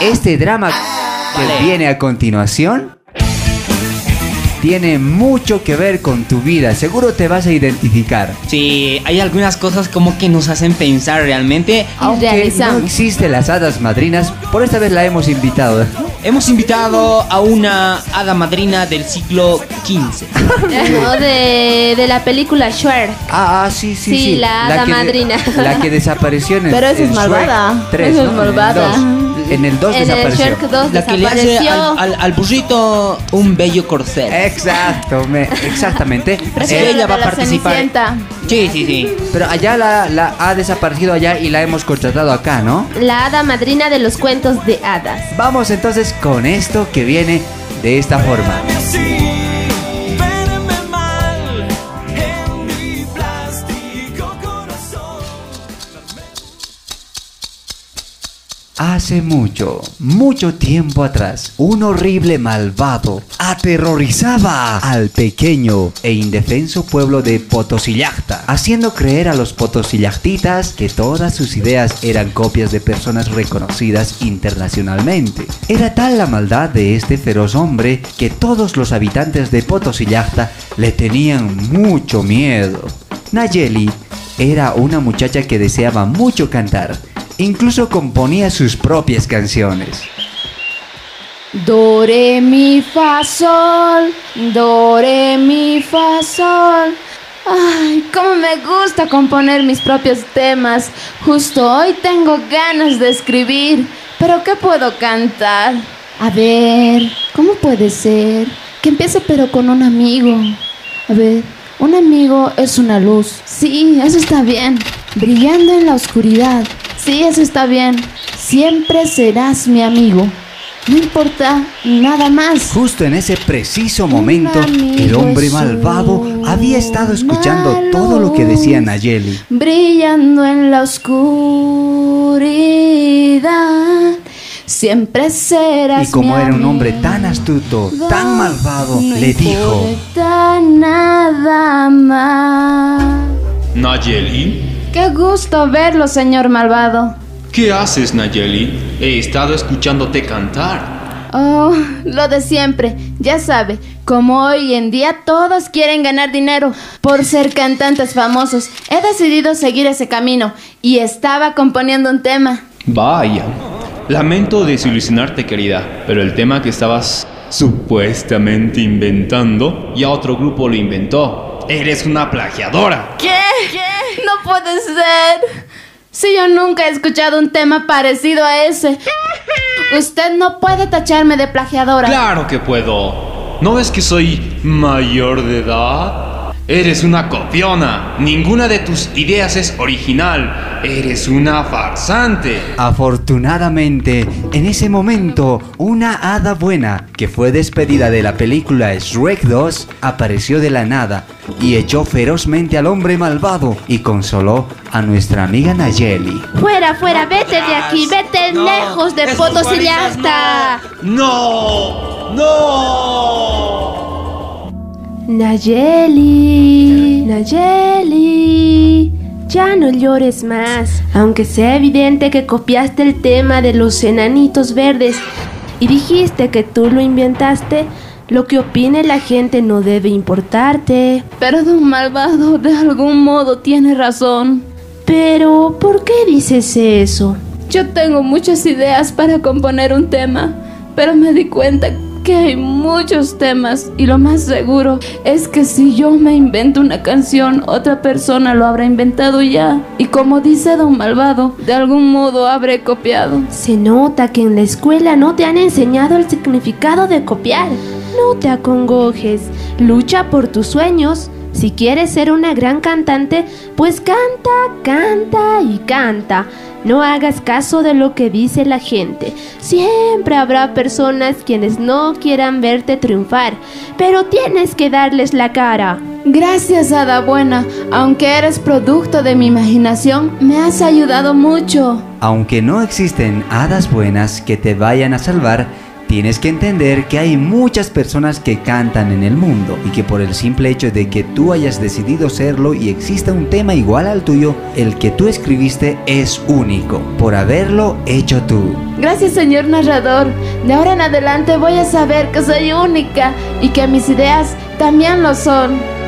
Este drama que viene a continuación tiene mucho que ver con tu vida. Seguro te vas a identificar. Sí, hay algunas cosas como que nos hacen pensar realmente. Aunque no existen las hadas madrinas, por esta vez la hemos invitado. Hemos invitado a una hada madrina del siglo XV. No, de, de la película Shrek. Ah, ah, sí, sí, Sí, sí. la hada que de- madrina. la que desapareció en el Pero esa es malvada. 3, Esa es ¿no? malvada. En el 2 En el desapareció. Shrek 2 La que le hace al, al- al burrito un bello corcel. Exacto, me- exactamente. Eh, ella va a participar. Cenicienta. Sí, sí, sí. pero allá la, la ha desaparecido allá y la hemos contratado acá, ¿no? La hada madrina de los cuentos de hadas. Vamos entonces con esto que viene de esta forma. Hace mucho, mucho tiempo atrás, un horrible malvado aterrorizaba al pequeño e indefenso pueblo de Potosillacta, haciendo creer a los potosillactitas que todas sus ideas eran copias de personas reconocidas internacionalmente. Era tal la maldad de este feroz hombre que todos los habitantes de Potosillacta le tenían mucho miedo. Nayeli era una muchacha que deseaba mucho cantar. Incluso componía sus propias canciones. Do, re, mi, fa, sol. Do, re, mi, fa, sol. Ay, cómo me gusta componer mis propios temas. Justo hoy tengo ganas de escribir. Pero ¿qué puedo cantar? A ver, ¿cómo puede ser? Que empiece pero con un amigo. A ver, un amigo es una luz. Sí, eso está bien. Brillando en la oscuridad. Sí, eso está bien. Siempre serás mi amigo. No importa nada más. Justo en ese preciso momento, amigo el hombre malvado había estado escuchando todo lo que decía Nayeli. brillando en la oscuridad. Siempre serás Y como mi era un hombre amigo. tan astuto, tan malvado, No le dijo, importa nada más. Nayeli, Qué gusto verlo, señor malvado. ¿qué haces, Nayeli? He estado escuchándote cantar. Oh, lo de siempre. Ya sabe, como hoy en día todos quieren ganar dinero por ser cantantes famosos, he decidido seguir ese camino y estaba componiendo un tema. Vaya. Lamento desilusionarte, querida, pero el tema que estabas supuestamente inventando, ya otro grupo lo inventó. Eres una plagiadora. ¿Qué? No puede ser. Si yo nunca he escuchado un tema parecido a ese. Usted no puede tacharme de plagiadora. Claro que puedo. ¿No ves que soy mayor de edad? Eres una copiona. Ninguna de tus ideas es original. Eres una farsante. Afortunadamente, en ese momento, una hada buena, que fue despedida de la película Shrek 2, apareció de la nada y echó ferozmente al hombre malvado y consoló a nuestra amiga Nayeli. Fuera, fuera, vete de aquí, vete lejos de Potosillasta. ¡No! ¡No! Nayeli, Nayeli, ya no llores más. Aunque sea evidente que copiaste el tema de los enanitos verdes y dijiste que tú lo inventaste, lo que opine la gente no debe importarte. Pero don malvado de algún modo tiene razón. Pero, ¿por qué dices eso? Yo tengo muchas ideas para componer un tema, pero me di cuenta que hay muchos temas y lo más seguro es que si yo me invento una canción, otra persona lo habrá inventado ya. Y como dice don Malvado, de algún modo habré copiado. Se nota que en la escuela no te han enseñado el significado de copiar. No te acongojes, lucha por tus sueños. Si quieres ser una gran cantante, pues canta, canta y canta. No hagas caso de lo que dice la gente. Siempre habrá personas quienes no quieran verte triunfar, pero tienes que darles la cara. Gracias, Hada Buena. Aunque eres producto de mi imaginación, me has ayudado mucho. Aunque no existen hadas buenas que te vayan a salvar, tienes que entender que hay muchas personas que cantan en el mundo y que por el simple hecho de que tú hayas decidido serlo y exista un tema igual al tuyo, el que tú escribiste es único, por haberlo hecho tú. Gracias, señor narrador. De ahora en adelante voy a saber que soy única y que mis ideas también lo son.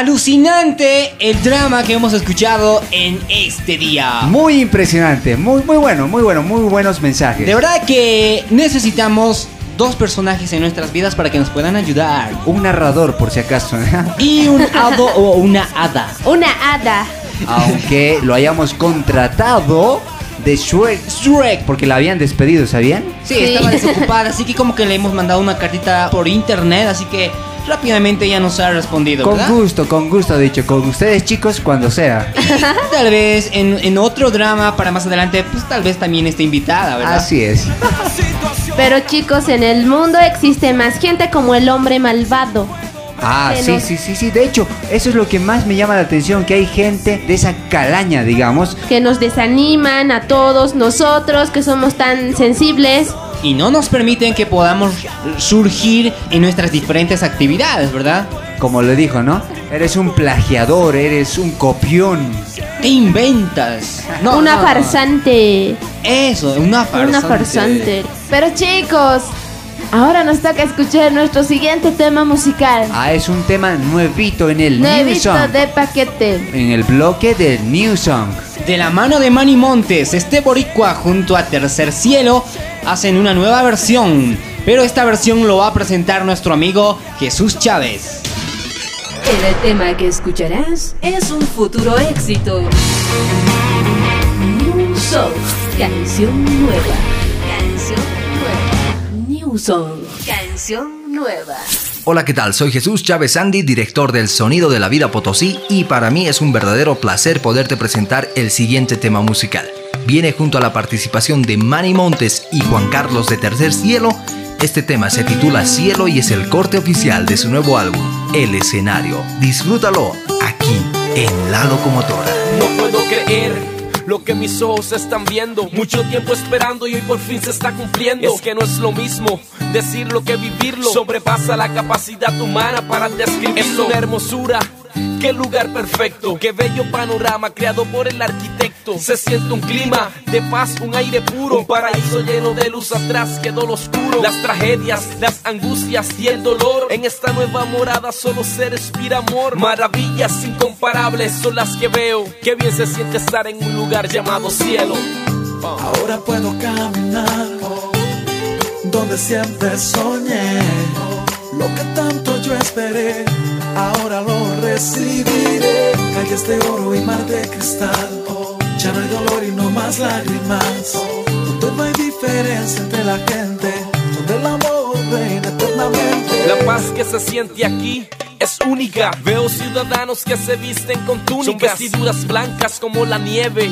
Alucinante el drama que hemos escuchado en este día. Muy impresionante, muy, muy bueno, muy bueno, muy buenos mensajes. De verdad que necesitamos dos personajes en nuestras vidas para que nos puedan ayudar. Un narrador, por si acaso. Y un hado o una hada. Una hada. Aunque lo hayamos contratado de Shrek, Shrek, porque la habían despedido, ¿sabían? Sí, estaba desocupada, así que como que le hemos mandado una cartita por internet, así que rápidamente ya nos ha respondido, Con ¿verdad? gusto, con gusto, dicho, con ustedes chicos cuando sea. Tal vez en, en otro drama para más adelante, pues tal vez también esté invitada, ¿verdad? Así es. Pero chicos, en el mundo existe más gente como el hombre malvado. Ah, sí, sí, sí, sí. De hecho, eso es lo que más me llama la atención, que hay gente de esa calaña, digamos. Que nos desaniman a todos nosotros que somos tan sensibles. Y no nos permiten que podamos surgir en nuestras diferentes actividades, ¿verdad? Como le dijo, ¿no? Eres un plagiador, eres un copión. ¿Qué inventas? No, una no, no. farsante. Eso, una farsante. Una farsante. Pero chicos, ahora nos toca escuchar nuestro siguiente tema musical. Ah, es un tema nuevito en el New Song. de paquete. En el bloque del New Song. De la mano de Manny Montes, este boricua junto a Tercer Cielo hacen una nueva versión. Pero esta versión lo va a presentar nuestro amigo Jesús Chávez. El tema que escucharás es un futuro éxito. New Song, canción nueva. Canción nueva. New Song, canción nueva. Hola, ¿qué tal? Soy Jesús Chávez Andy, director del Sonido de la Vida Potosí, y para mí es un verdadero placer poderte presentar el siguiente tema musical. Viene junto a la participación de Manny Montes y Juan Carlos de Tercer Cielo. Este tema se titula Cielo y es el corte oficial de su nuevo álbum, El Escenario. Disfrútalo aquí en La Locomotora. No puedo creer lo que mis ojos están viendo. Mucho tiempo esperando y hoy por fin se está cumpliendo. Es que no es lo mismo decirlo que vivirlo. Sobrepasa la capacidad humana para describirlo. Es una hermosura. Qué lugar perfecto, qué bello panorama creado por el arquitecto. Se siente un clima de paz, un aire puro, un paraíso lleno de luz atrás quedó lo oscuro. Las tragedias, las angustias y el dolor. En esta nueva morada solo se respira amor. Maravillas incomparables son las que veo. Qué bien se siente estar en un lugar llamado cielo. Ahora puedo caminar donde siempre soñé. Lo que tanto yo esperé, ahora lo recibiré. Calles de oro y mar de cristal. Ya no hay dolor y no más lágrimas. Donde no hay diferencia entre la gente. Donde el amor reina eternamente. La paz que se siente aquí es única. Veo ciudadanos que se visten con túnicas, Son vestiduras blancas como la nieve.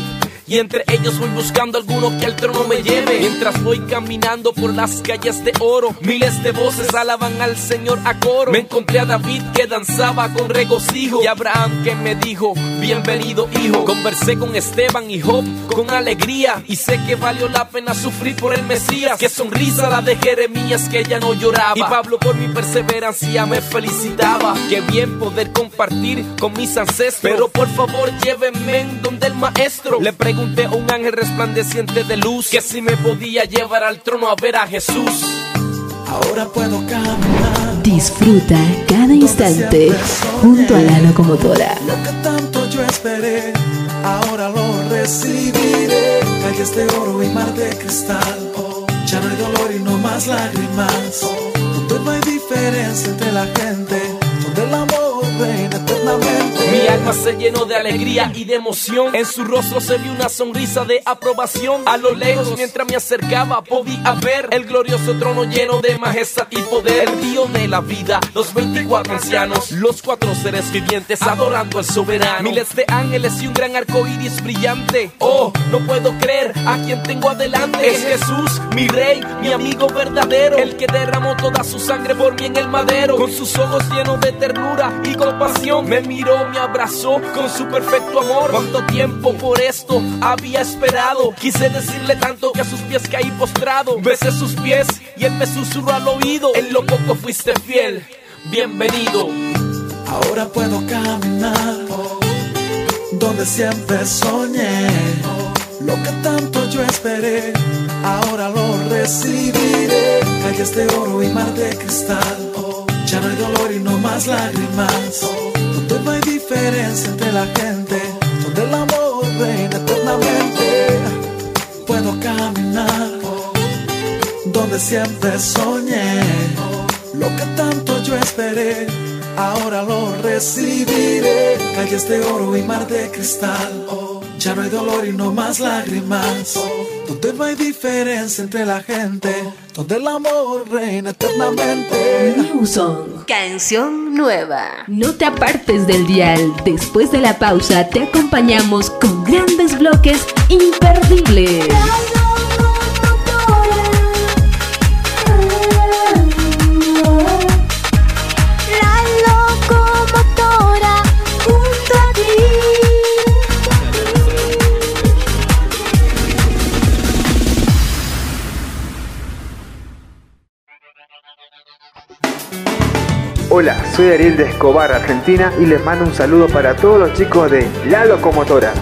Y entre ellos voy buscando alguno que al trono me lleve. Mientras voy caminando por las calles de oro, miles de voces alaban al Señor a coro. Me encontré a David que danzaba con regocijo. Y Abraham que me dijo, bienvenido hijo. Conversé con Esteban y Job con alegría. Y sé que valió la pena sufrir por el Mesías. Qué sonrisa la de Jeremías que ya no lloraba. Y Pablo por mi perseverancia me felicitaba. Qué bien poder compartir con mis ancestros. Pero por favor llévenme en donde el maestro. Le pregunté a un ángel resplandeciente de luz que si me podía llevar al trono a ver a Jesús. Ahora puedo caminar. Disfruta cada instante junto a la locomotora. Lo que tanto yo esperé, ahora lo recibiré. Calles de oro y mar de cristal. Oh, ya no hay dolor y no más lágrimas. Oh, donde no hay diferencia entre la gente. Donde el amor reina Mi alma se llenó de alegría y de emoción. En su rostro se vio una sonrisa de aprobación. A lo lejos, mientras me acercaba, podía ver el glorioso trono lleno de majestad y poder. El Dios de la vida, los 24 ancianos, los cuatro seres vivientes adorando al soberano. Miles de ángeles y un gran arco iris brillante. Oh, no puedo creer a quien tengo adelante. Es Jesús, mi rey, mi amigo verdadero. El que derramó toda su sangre por mí en el madero. Con sus ojos llenos de ternura y compasión. Miró, me abrazó con su perfecto amor. Cuánto tiempo por esto había esperado. Quise decirle tanto que a sus pies caí postrado. Besé sus pies y él me susurró al oído. En lo poco fuiste fiel. Bienvenido. Ahora puedo caminar donde siempre soñé. Lo que tanto yo esperé, ahora lo recibiré. Calles de oro y mar de cristal. Ya no hay dolor y no más lágrimas. No hay diferencia entre la gente. Donde el amor reina eternamente. Puedo caminar donde siempre soñé. Lo que tanto yo esperé, ahora lo recibiré. Calles de oro y mar de cristal. Ya no hay dolor y no más lágrimas. Donde no hay diferencia entre la gente. Donde el amor reina eternamente. New Song, canción nueva. No te apartes del dial. Después de la pausa te acompañamos con grandes bloques imperdibles. Hola, soy Ariel de Escobar, Argentina, y les mando un saludo para todos los chicos de La Locomotora.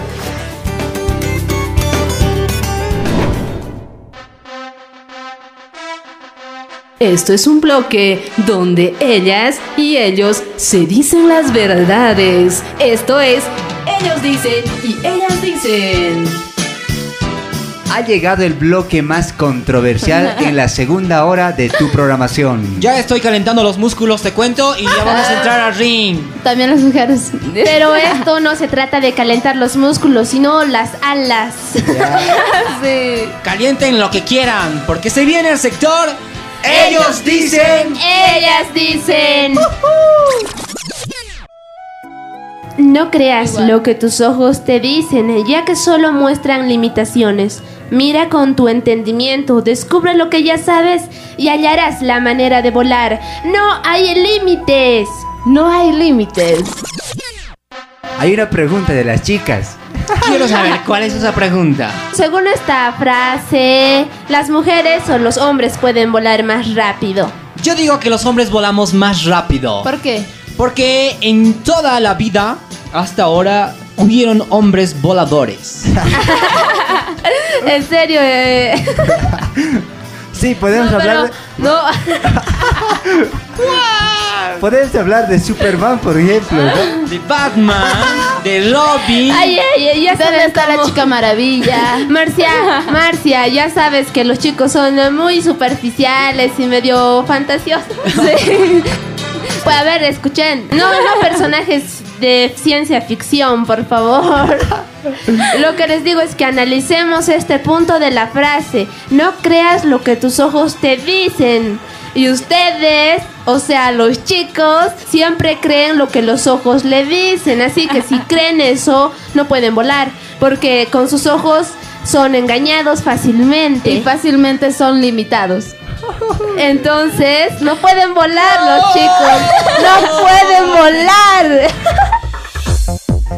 Esto es un bloque donde ellas y ellos se dicen las verdades. Esto es, ellos dicen y ellas dicen. Ha llegado el bloque más controversial en la segunda hora de tu programación. Ya estoy calentando los músculos, te cuento, y ya vamos a entrar al ring. También las mujeres. Pero esto no se trata de calentar los músculos, sino las alas. sí. Calienten lo que quieran, porque se viene el sector. Ellos dicen. Ellas dicen. No creas lo que tus ojos te dicen, ya que solo muestran limitaciones. Mira con tu entendimiento, descubre lo que ya sabes y hallarás la manera de volar. No hay límites. No hay límites. Hay una pregunta de las chicas. Quiero saber cuál es esa pregunta. Según esta frase, las mujeres o los hombres pueden volar más rápido. Yo digo que los hombres volamos más rápido. ¿Por qué? Porque en toda la vida, hasta ahora, hubieron hombres voladores. en serio, eh. Sí, podemos No, hablar pero- no. de, podemos hablar de Superman, por ejemplo, ¿no? De Batman, de Robin. Ay, ay, ay, ya ¿Dónde sabes está la chica maravilla? Marcia, Marcia, ya sabes que los chicos son muy superficiales y medio fantasiosos. Sí. Pues a ver, escuchen. No, no personajes de ciencia ficción, por favor. Lo que les digo es que analicemos este punto de la frase. No creas lo que tus ojos te dicen. Y ustedes, o sea, los chicos, siempre creen lo que los ojos le dicen. Así que si creen eso, no pueden volar. Porque con sus ojos son engañados fácilmente. Y fácilmente son limitados. Entonces, no pueden volar los chicos. No pueden volar.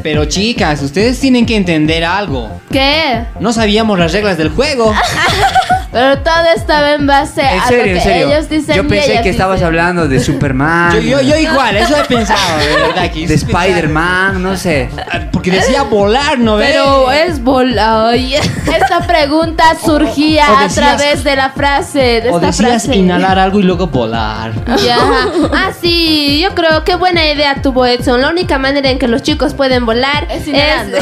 Pero chicas, ustedes tienen que entender algo. ¿Qué? No sabíamos las reglas del juego. Pero todo estaba en base En a serio, lo en que serio. ellos dicen Yo y pensé ellas que estabas dicen. hablando de Superman. Yo, yo, yo igual, eso he pensado, de verdad. Que De Spider-Man, no sé. Porque decía volar, ¿no ves? Pero es volar. Esta pregunta surgía O a decías- través de la frase, de O esta decías frase. inhalar algo y luego volar. Ya. Ah, sí, yo creo que buena idea tuvo Edson. La única manera en que los chicos pueden volar es inhalando.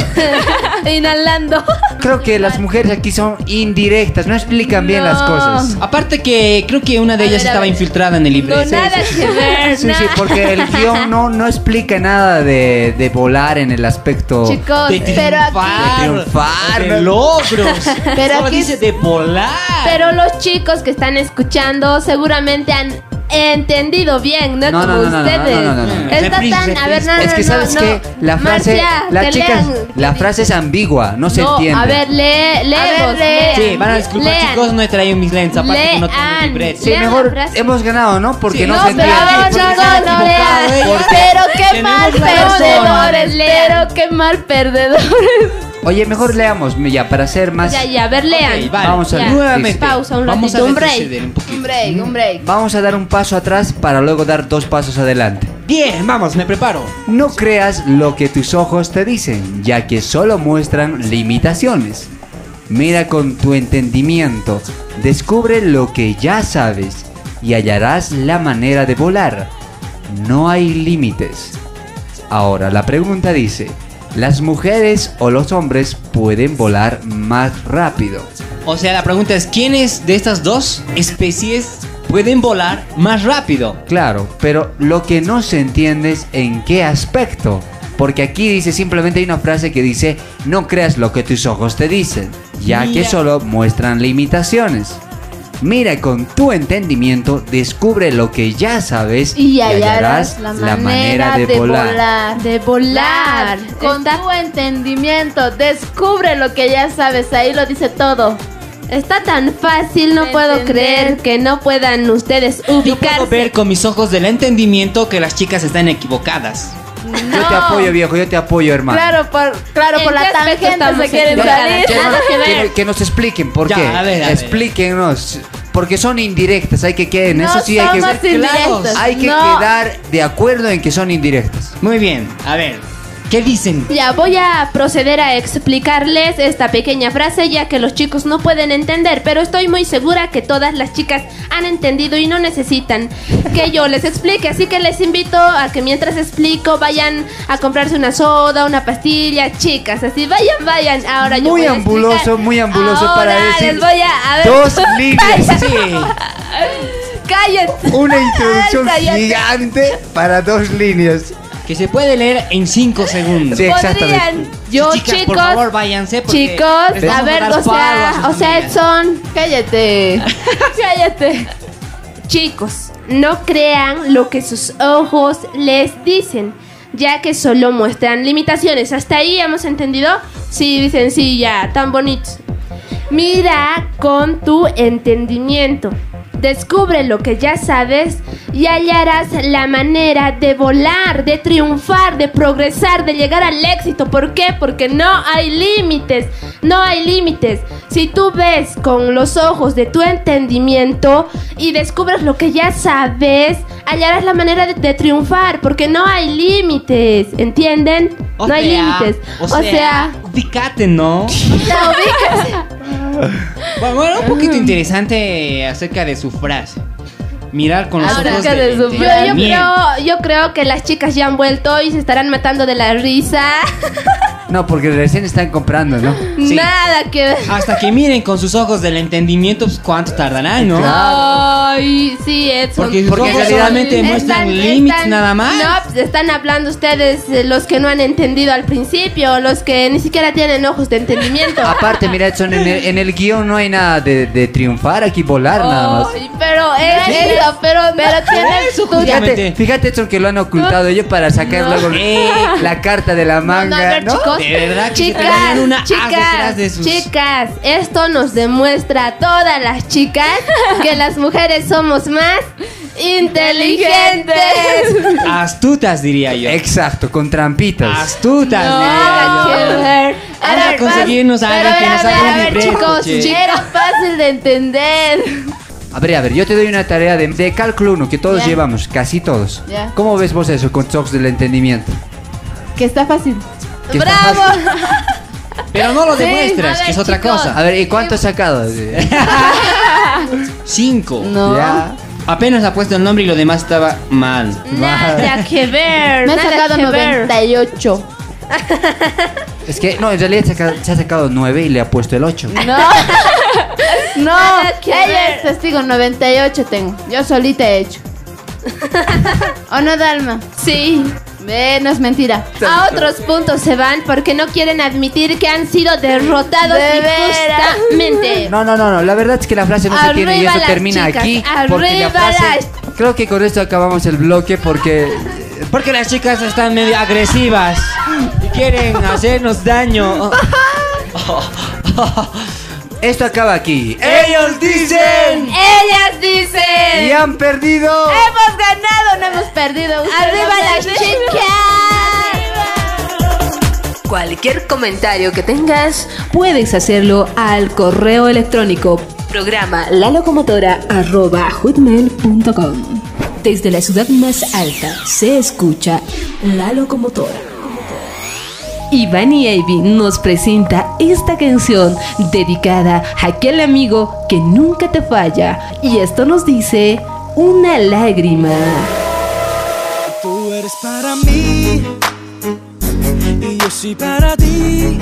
inhalando. Creo que las mujeres aquí son indirectas, no explican bien las cosas. Aparte que creo que una de ellas ver, a estaba ver. infiltrada en el libro. No, nada que ver. Sí, nada. sí, porque el guion no, no explica nada de, de volar en el aspecto Chicos, De pero aquí, de triunfar. de logros. Pero Solo aquí- dice de volar. Pero los chicos que están escuchando seguramente han entendido bien, no, No, como no, no, no, no, ustedes. no, no, no, no. Está Reprise, tan, a ver, no, no, es que sabes no. que la frase, Marcia, la chica, lean. la frase es ambigua, no se No, entiende. a ver, lee, leemos, lean. Sí, van a disculpar Lean. chicos, no he traído mis lentes, aparte que no tengo libreto. Sí, mejor hemos ganado, ¿no? Porque Sí, no, no, se pero entiende. no, porque no, lean. Pero qué mal perdedores, pero qué mal perdedores. Oye, mejor leamos, ya, para ser más... Ya, ya, a ver, lean. Vale. Vamos a Ya. Nuevamente. Pausa, un Vamos a un break. un poquito. Un break, un break. Vamos a dar un paso atrás para luego dar dos pasos adelante. Bien, vamos, me preparo. No creas lo que tus ojos te dicen, ya que solo muestran limitaciones. Mira con tu entendimiento, descubre lo que ya sabes y hallarás la manera de volar. No hay límites. Ahora la pregunta dice, ¿las mujeres o los hombres pueden volar más rápido? O sea, la pregunta es, ¿quiénes de estas dos especies pueden volar más rápido? Claro, pero lo que no se entiende es en qué aspecto. Porque aquí dice simplemente hay una frase que dice, no creas lo que tus ojos te dicen, ya que solo muestran limitaciones. Mira con tu entendimiento, descubre lo que ya sabes Y hallarás la manera, de, volar. volar. De volar. Con Está- tu entendimiento, descubre lo que ya sabes. Ahí lo dice todo. Está tan fácil, no puedo entender. creer que no puedan ustedes Yo puedo ubicarse. ver con mis ojos del entendimiento que las chicas están equivocadas. Yo te apoyo viejo, yo te apoyo hermano. Claro, por, claro, ¿En por la tangente se quieren equivocadas? salir. Que, nos expliquen por Ya, qué. a ver, a ver. Explíquenos. Porque son indirectas, hay que que en No eso sí hay que somos indirectas, hay que no. quedar de acuerdo en que son indirectas. Muy bien, a ver, ¿qué dicen? Ya voy a proceder a explicarles esta pequeña frase ya que los chicos no pueden entender, pero estoy muy segura que todas las chicas han entendido y no necesitan que yo les explique, así que les invito a que mientras explico vayan a comprarse una soda, una pastilla, chicas, así vayan, vayan. Ahora yo Muy voy a ambuloso, explicar. muy ambuloso Ahora para decir les voy a, a ver, dos líneas. Cállate. Cállate. Una introducción Cállate. gigante para dos líneas. Que se puede leer en 5 segundos. Sí, exactamente. Podrían, yo Chicas, chicos, por favor, váyanse porque chicos, a ver, o sea, o sea. Edson, Cállate. cállate. Chicos, no crean lo que sus ojos les dicen, ya que solo muestran limitaciones. ¿Hasta ahí hemos entendido? Sí, dicen sí, ya, tan bonitos. Mira con tu entendimiento. Descubre lo que ya sabes y hallarás la manera de volar, de triunfar, de progresar, de llegar al éxito. ¿Por qué? Porque no hay límites, no hay límites. Si tú ves con los ojos de tu entendimiento y descubres lo que ya sabes, hallarás la manera de, de triunfar, porque no hay límites, ¿entienden? O no hay sea, límites. O sea, ubicate, ¿no? Ya, ubícate. Bueno, bueno, un poquito interesante acerca de su frase. Mirar con los Ahora, ojos de su- yo, yo creo, yo creo que las chicas ya han vuelto y se estarán matando de la risa. No, porque recién están comprando, ¿no? Sí. Nada que ver. Hasta que miren con sus ojos del entendimiento pues, cuánto tardarán, ¿no? Ay, sí, Edson. Porque sus ojos solamente muestran límites nada más. No, pues están hablando ustedes de los que no han entendido al principio, los que ni siquiera tienen ojos de entendimiento. Aparte, mira, Edson, en el, en el guion no hay nada de, de triunfar aquí, volar nada más. Ay, pero es eso, pero, pero tiene su Fíjate, fíjate, Edson, que lo han ocultado ellos para sacar No. luego la carta de la No, no, a manga, ver, ¿no? chicos. chicas, una chicas, de sus- chicas, esto nos demuestra a todas las chicas que las mujeres somos más inteligentes. Astutas, diría yo. Exacto, con trampitas. Astutas, diría yo. ver. A Vamos a ver, conseguirnos algo pero que a nos ver, haga a ver, chicos, che. era fácil de entender. A ver, a ver, yo te doy una tarea de, de cálculo 1 que todos Ya. llevamos, casi todos. Ya. ¿Cómo ves vos eso con toques del entendimiento? Que está fácil. Que ¡Bravo! Pero no lo Sí, demuestras, a que es ver, otra chicos. cosa. A ver, ¿y cuánto has sacado? Cinco. No. Ya. Apenas ha puesto el nombre y lo demás estaba mal. Nada que ver. Me ha sacado que ver. 98. Es que, no, en realidad se ha sacado- se ha sacado 9 y le ha puesto el 8. No. no. Ella ver. es testigo, 98 tengo. Yo solita he hecho. ¿O no, Dalma? Sí. Ve, no es mentira. A otros puntos se van porque no quieren admitir que han sido derrotados De injustamente. No, no, no, no, la verdad es que la frase no se tiene y eso termina chicas, aquí. Porque la creo que con esto acabamos el bloque porque Porque las chicas están medio agresivas y quieren hacernos daño. esto acaba aquí. Ellos dicen Ellas dicen. y han perdido. Hemos ganado, no hemos perdido. Arriba no las chicas. Cualquier comentario que tengas, puedes hacerlo al correo electrónico programa lalocomotora.com. Desde la ciudad más alta se escucha La Locomotora. Iván y Avi nos presenta esta canción dedicada a aquel amigo que nunca te falla. Y esto nos dice una lágrima. Tú eres para mí y yo soy para ti.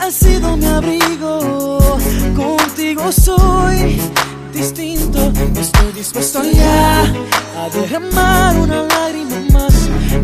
Has sido mi abrigo, contigo soy distinto. Estoy dispuesto ya a derramar una lágrima más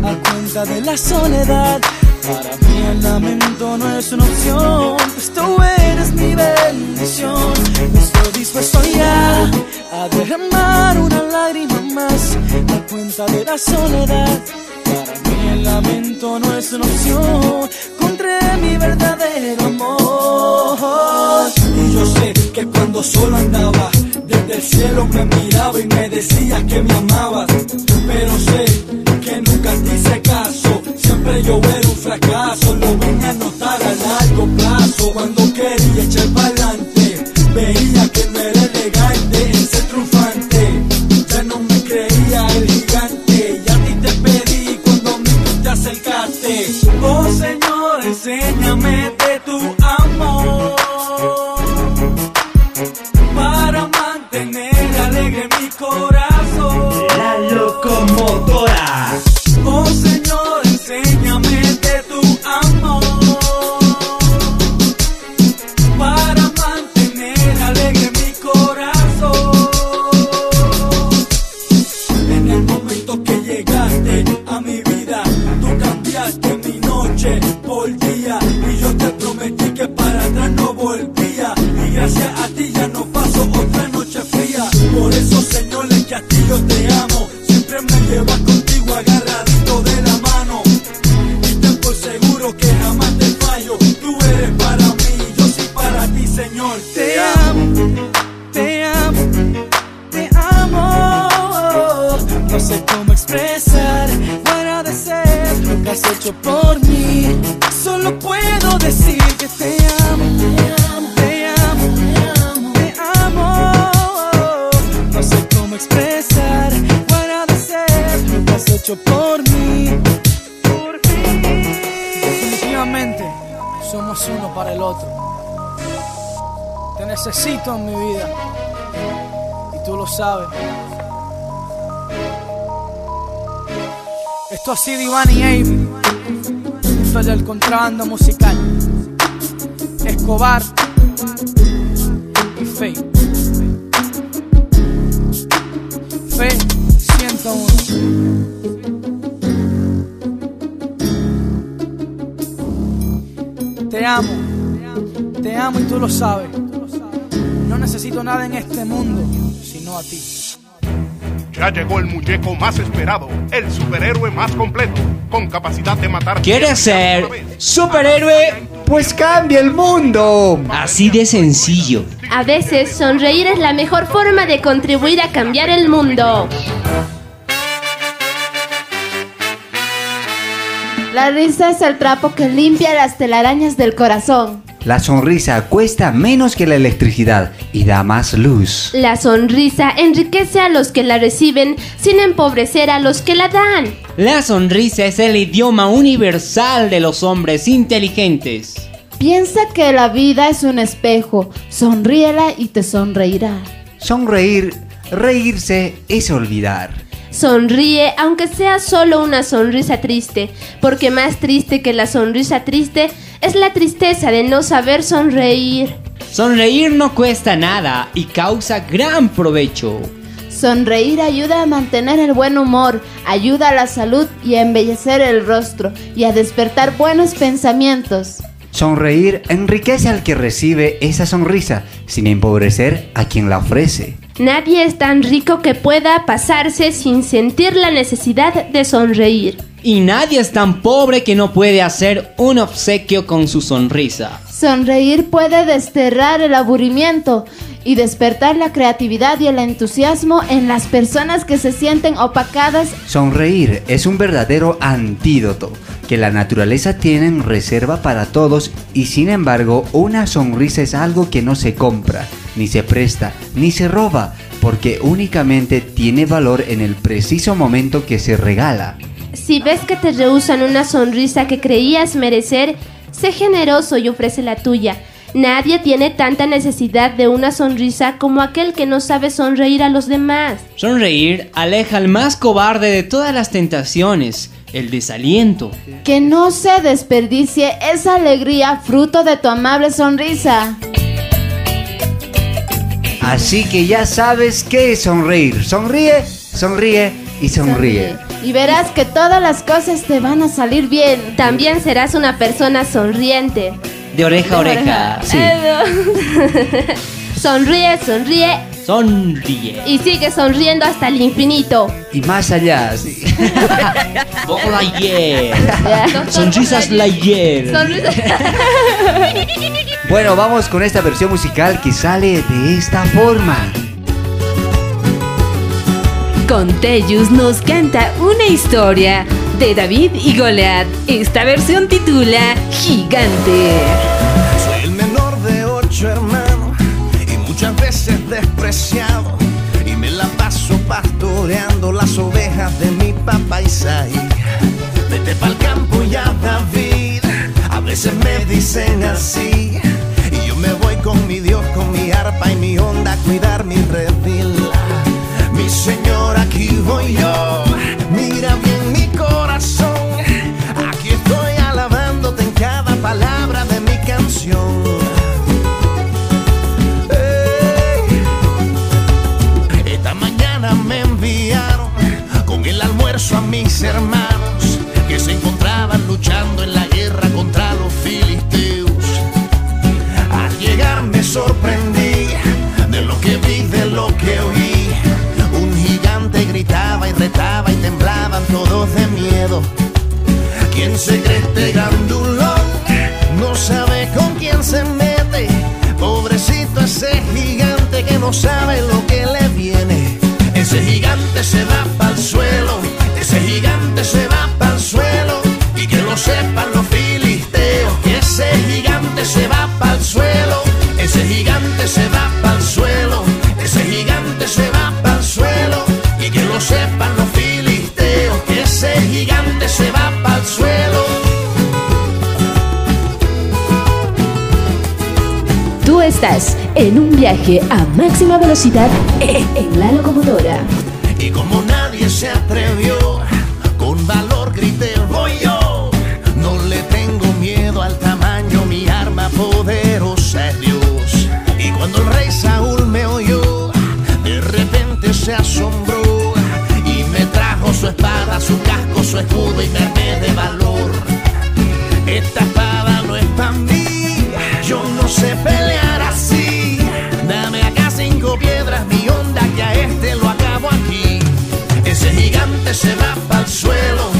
a cuenta de la soledad. Para mí el lamento no es una opción, pues tú eres mi bendición. Estoy dispuesto ya a derramar una lágrima más a cuenta de la soledad. Para mí el lamento no es una opción, encontré mi verdadero amor. Y yo sé que cuando solo andaba, desde el cielo me miraba y me decías que me amabas. Pero sé que nunca te hice caso, siempre yo era un fracaso. Lo vine a notar a largo plazo cuando quería echar para adelante. Veía que no era elegante en triunfante. Ya no me creía el gigante. Y a ti te pedí cuando mismo te acercaste. Oh Señor, enséñame de tu amor. Esto ha sido Iván Amy. jefe del contrabando musical. Escobar y Fe. Fe 101. Te amo, te amo y tú lo sabes. No necesito nada en este mundo, sino a ti. Ya llegó el muñeco más esperado, el superhéroe más completo, con capacidad de matar. ¿Quieres ser superhéroe? Pues cambia el mundo. Así de sencillo. A veces sonreír es la mejor forma de contribuir a cambiar el mundo. La risa es el trapo que limpia las telarañas del corazón. La sonrisa cuesta menos que la electricidad y da más luz. La sonrisa enriquece a los que la reciben sin empobrecer a los que la dan. La sonrisa es el idioma universal de los hombres inteligentes. Piensa que la vida es un espejo, sonríela y te sonreirá. Sonreír, reírse es olvidar. Sonríe aunque sea solo una sonrisa triste, porque más triste que la sonrisa triste es la tristeza de no saber sonreír. Sonreír no cuesta nada y causa gran provecho. Sonreír ayuda a mantener el buen humor, ayuda a la salud y a embellecer el rostro y a despertar buenos pensamientos. Sonreír enriquece al que recibe esa sonrisa, sin empobrecer a quien la ofrece. Nadie es tan rico que pueda pasarse sin sentir la necesidad de sonreír. Y nadie es tan pobre que no puede hacer un obsequio con su sonrisa. Sonreír puede desterrar el aburrimiento y despertar la creatividad y el entusiasmo en las personas que se sienten opacadas. Sonreír es un verdadero antídoto que la naturaleza tiene en reserva para todos y sin embargo una sonrisa es algo que no se compra, ni se presta, ni se roba, porque únicamente tiene valor en el preciso momento que se regala. Si ves que te rehusan una sonrisa que creías merecer, sé generoso y ofrece la tuya. Nadie tiene tanta necesidad de una sonrisa como aquel que no sabe sonreír a los demás. Sonreír aleja al más cobarde de todas las tentaciones, el desaliento. Que no se desperdicie esa alegría fruto de tu amable sonrisa. Así que ya sabes qué es sonreír. Sonríe, sonríe y sonríe. Y verás que todas las cosas te van a salir bien. También serás una persona sonriente. De oreja a oreja. Sí. sonríe, sonríe Sonríe. y sigue sonriendo hasta el infinito. Y más allá. sí. Lightyear. Sonrisas Lightyear. Sonrisa- Bueno, vamos con esta versión musical que sale de esta forma. Contellus nos canta una historia de David y Goliat. Esta versión titula Gigante. Soy el menor de ocho hermanos y muchas veces despreciado. Y me la paso pastoreando las ovejas de mi papá Isaí. Vete pa'l campo ya, David. A veces me dicen así. Y yo me voy con mi Dios, con mi arpa y mi onda a cuidar mi redil. Señor, aquí voy yo. Mira bien mi corazón. Aquí estoy alabándote en cada palabra de mi canción. Y temblaban todos de miedo. ¿Quién se cree este grandulón? No sabe con quién se mete. Pobrecito ese gigante que no sabe lo que Estás en un viaje a máxima velocidad en la locomotora. Y como nadie se atrevió, con valor grité voy yo. No le tengo miedo al tamaño, mi arma poderosa es Dios. Y cuando el rey Saúl me oyó, de repente se asombró y me trajo su espada, su casco, su escudo y me de valor. se va al suelo.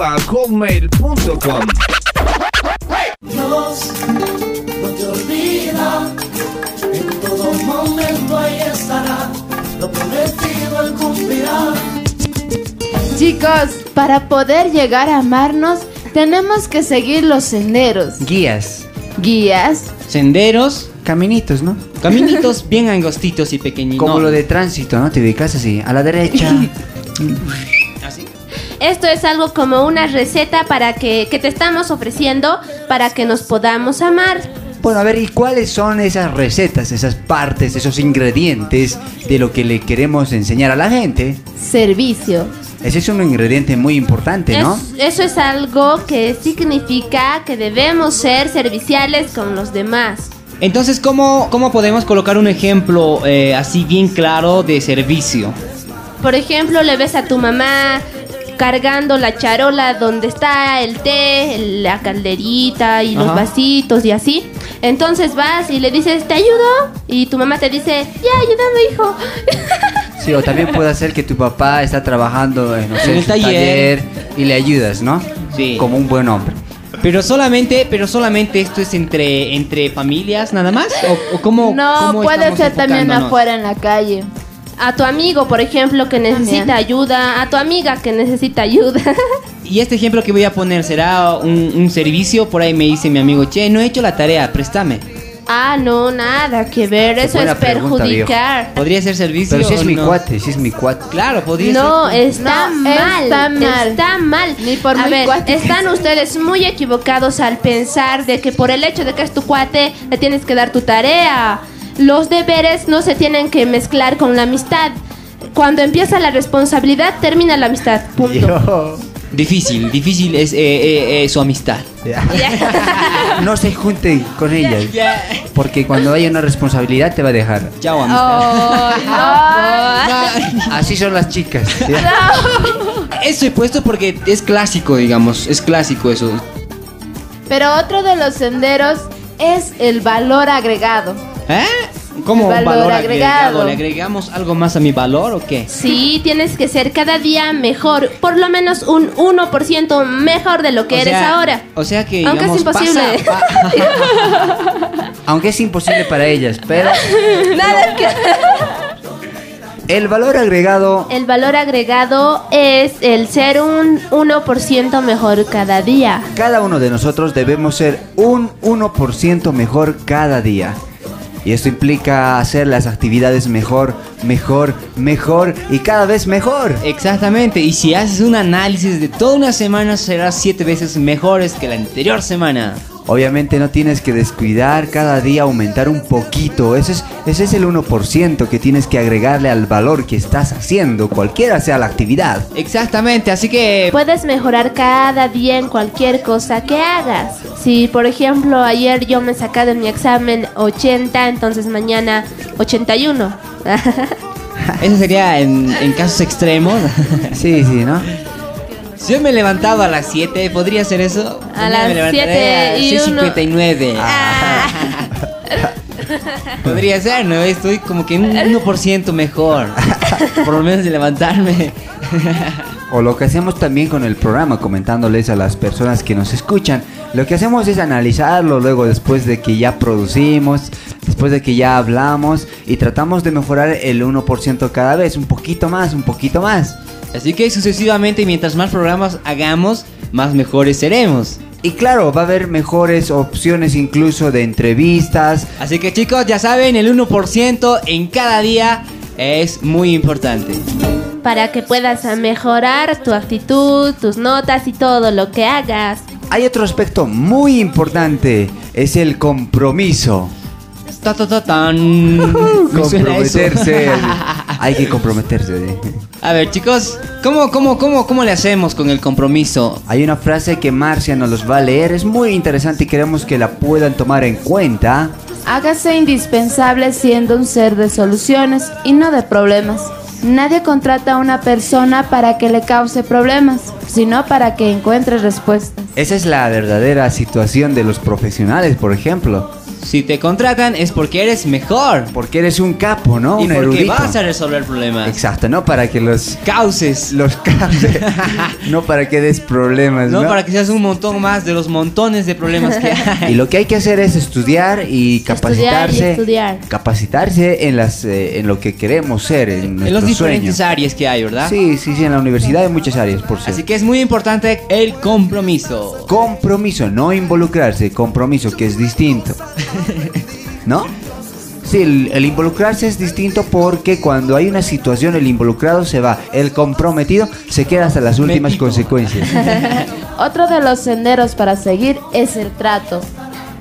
Arroba hotmail.com Dios no te olvida, en todo momento ahí estará, lo prometido él cumplirá. Chicos, para poder llegar a amarnos, tenemos que seguir los senderos. Guías. Guías. Senderos. Caminitos, ¿no? Caminitos bien angostitos y pequeñitos. Como lo de tránsito, ¿no? Te ubicas así, a la derecha. Esto es algo como una receta para que, que te estamos ofreciendo para que nos podamos amar. Bueno, a ver, ¿y cuáles son esas recetas, esas partes, esos ingredientes de lo que le queremos enseñar a la gente? Servicio. Ese es un ingrediente muy importante, ¿no? Es- eso es algo que significa que debemos ser serviciales con los demás. Entonces, ¿cómo, cómo podemos colocar un ejemplo eh, así bien claro de servicio? Por ejemplo, le ves a tu mamá cargando la charola donde está el té, la calderita y los Ajá. vasitos y así. Entonces vas y le dices, ¿te ayudo? Y tu mamá te dice, ya, ayúdame, hijo. Sí, o también puede ser que tu papá está trabajando en, no sé, En el taller. y le ayudas, ¿no? Sí. Como un buen hombre. Pero solamente, pero solamente esto es entre, entre familias nada más o, o cómo No, cómo puede ser también afuera en la calle. A tu amigo, por ejemplo, que necesita También. ayuda. A tu amiga que necesita ayuda. Y este ejemplo que voy a poner será un, un servicio. Por ahí me dice mi amigo, che, no he hecho la tarea, préstame. ah, no, nada que ver. Qué Eso buena es pregunta, perjudicar. ¿Podría ser servicio? Pero si es o mi no? cuate, si es mi cuate. Claro, podría No, ser. está No, mal. está mal. Está mal. Ni por A muy ver, cuate que están ustedes muy equivocados al pensar de que por el hecho de que es tu cuate le tienes que dar tu tarea. Los deberes no se tienen que mezclar con la amistad. Cuando empieza la responsabilidad, termina la amistad. Punto. Difícil, difícil es eh, eh, eh, su amistad. No se junten con ella. Porque cuando haya una responsabilidad te va a dejar. Chao, amistad. Así son las chicas. ¿sí? Eso he puesto porque es clásico, digamos. Es clásico eso. Pero otro de los senderos es el valor agregado. ¿Eh? ¿Cómo Valor valor, agregado. agregado? ¿Le agregamos algo más a mi valor o qué? Sí, tienes que ser cada día mejor. Por lo menos un 1% mejor de lo que O eres sea, ahora. O sea que Aunque es imposible. pasa- Aunque es imposible para ellas, pero Nada que... el valor agregado El valor agregado es el ser un 1% mejor cada día. Cada uno de nosotros debemos ser un 1% mejor cada día. Y esto implica hacer las actividades mejor, mejor, mejor y cada vez mejor. Exactamente, y si haces un análisis de toda una semana serás siete veces mejores que la anterior semana. Obviamente no tienes que descuidar cada día, aumentar un poquito. Ese es, ese es el 1% que tienes que agregarle al valor que estás haciendo, cualquiera sea la actividad. Exactamente, así que Puedes mejorar cada día en cualquier cosa que hagas. Si, por ejemplo, ayer yo me saqué de mi examen 80, entonces mañana 81. eso sería en, en casos extremos. Sí, sí, ¿no? Si yo me he levantado a las 7, ¿podría ser eso? A las me levantaré 7 y a uno- 6.59. Podría ser, ¿no? Estoy como que un 1% mejor. Por lo menos de levantarme. O lo que hacemos también con el programa, comentándoles a las personas que nos escuchan. Lo que hacemos es analizarlo luego después de que ya producimos, después de que ya hablamos y tratamos de mejorar el 1% cada vez, un poquito más, un poquito más. Así que sucesivamente, mientras más programas hagamos, más mejores seremos. Y claro, va a haber mejores opciones incluso de entrevistas. Así que chicos, ya saben, el 1% en cada día es muy importante. Para que puedas mejorar tu actitud, tus notas y todo lo que hagas. Hay otro aspecto muy importante, es el compromiso. Ta, ta, ta, tan. Comprometerse. Hay que comprometerse. A ver, chicos, ¿cómo, cómo, cómo, ¿cómo le hacemos con el compromiso? Hay una frase que Marcia nos los va a leer, es muy interesante y queremos que la puedan tomar en cuenta. Hágase indispensable siendo un ser de soluciones y no de problemas. Nadie contrata a una persona para que le cause problemas, sino para que encuentre respuestas. Esa es la verdadera situación de los profesionales, por ejemplo. Si te contratan es porque eres mejor. Porque eres un capo, ¿no? Y un porque erudito. vas a resolver problemas. Exacto, no para que los Cauces. los causes, no para que des problemas, No, ¿no? para que seas un montón más de los montones de problemas que hay. Y lo que hay que hacer es estudiar y capacitarse, estudiar. capacitarse en las eh, en lo que queremos ser, en, En los diferentes sueños. áreas que hay, ¿verdad? Sí, sí, sí, en la universidad hay muchas áreas, por ser. Así que es muy importante el compromiso. Compromiso, no involucrarse, compromiso, que es distinto. ¿No? Sí, el, el involucrarse es distinto porque cuando hay una situación el involucrado se va, el comprometido se queda hasta las últimas consecuencias. Otro de los senderos para seguir es el trato.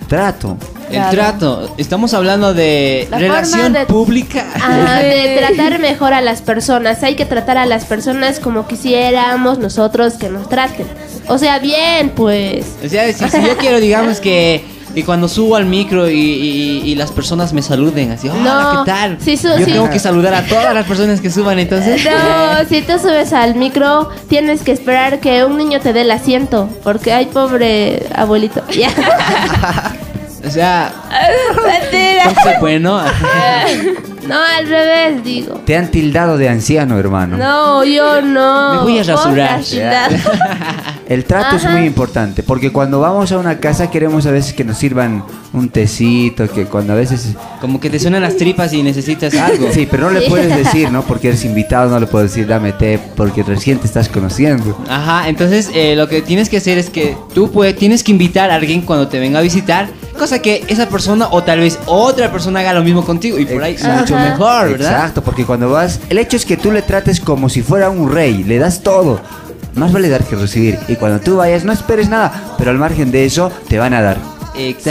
Trato. El Claro. trato. Estamos hablando de La relación de- pública. Ajá, de tratar mejor a las personas. Hay que tratar a las personas como quisiéramos nosotros que nos traten. O sea, bien, pues. O sea, si, si yo quiero, digamos que, que cuando subo al micro y, y- y las personas me saluden así, hola, No, ¿qué tal? yo sí. tengo que saludar a todas las personas que suban, entonces. No, si tú subes al micro, tienes que esperar que un niño te dé el asiento. Porque hay pobre abuelito. Ya. O sea, bueno. No, al revés, digo. Te han tildado de anciano, hermano. No, yo no. Me voy a rasurar. El trato es muy importante porque cuando vamos a una casa queremos a veces que nos sirvan un tecito, que cuando a veces... Como que te suenan las tripas y necesitas algo. Sí, pero no le puedes decir, ¿no? Porque eres invitado, no le puedes decir dame té porque recién te estás conociendo. Ajá, entonces eh, lo que tienes que hacer es que tú puedes, tienes que invitar a alguien cuando te venga a visitar, cosa que esa persona o tal vez otra persona haga lo mismo contigo y por ahí mucho Ajá. mejor, ¿verdad? Exacto, porque cuando vas... El hecho es que tú le trates como si fuera un rey, le das todo. Más vale dar que recibir. Y cuando tú vayas no esperes nada, pero al margen de eso te van a dar.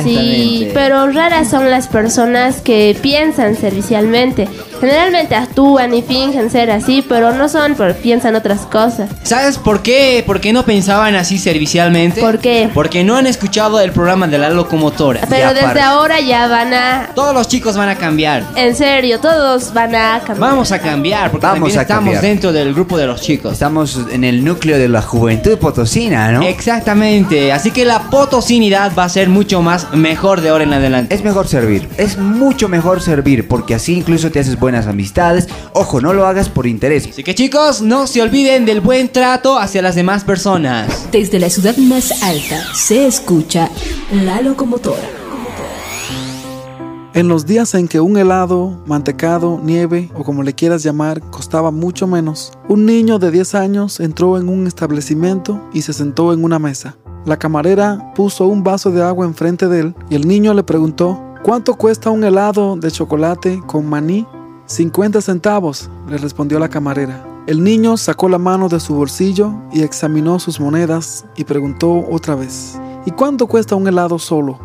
Sí, pero raras son las personas que piensan servicialmente. Generalmente actúan y fingen ser así, pero no son, pero piensan otras cosas. ¿Sabes por qué? ¿Por qué no pensaban así servicialmente? ¿Por qué? Porque no han escuchado el programa de la locomotora. Pero desde ahora ya van a... Todos los chicos van a cambiar. En serio, todos van a cambiar. Vamos a cambiar, porque Vamos también a estamos cambiar. dentro del grupo de los chicos. Estamos en el núcleo de la juventud potosina, ¿no? Exactamente, así que la potosinidad va a ser mucho más mejor de ahora en adelante. Es mejor servir, es mucho mejor servir porque así incluso te haces buenas amistades. Ojo, no lo hagas por interés. Así que chicos, no se olviden del buen trato hacia las demás personas. Desde la ciudad más alta se escucha la locomotora. En los días en que un helado, mantecado, nieve o como le quieras llamar costaba mucho menos, un niño de 10 años entró en un establecimiento y se sentó en una mesa. La camarera puso un vaso de agua enfrente de él y el niño le preguntó, ¿cuánto cuesta un helado de chocolate con maní? 50 centavos, le respondió la camarera. El niño sacó la mano de su bolsillo y examinó sus monedas y preguntó otra vez, ¿y cuánto cuesta un helado solo?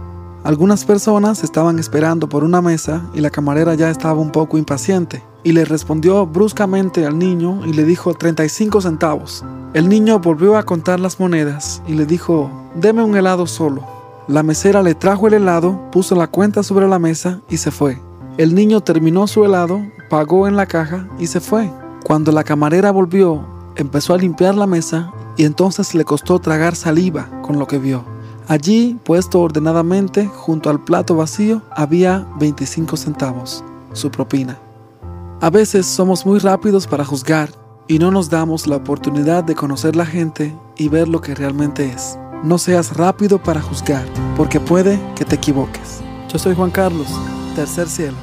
Algunas personas estaban esperando por una mesa y la camarera ya estaba un poco impaciente y le respondió bruscamente al niño y le dijo 35 centavos. El niño volvió a contar las monedas y le dijo, deme un helado solo. La mesera le trajo el helado, puso la cuenta sobre la mesa y se fue. El niño terminó su helado, pagó en la caja y se fue. Cuando la camarera volvió, empezó a limpiar la mesa y entonces le costó tragar saliva con lo que vio. Allí, puesto ordenadamente junto al plato vacío, había 25 centavos, su propina. A veces somos muy rápidos para juzgar y no nos damos la oportunidad de conocer la gente y ver lo que realmente es. No seas rápido para juzgar, porque puede que te equivoques. Yo soy Juan Carlos, tercer cielo.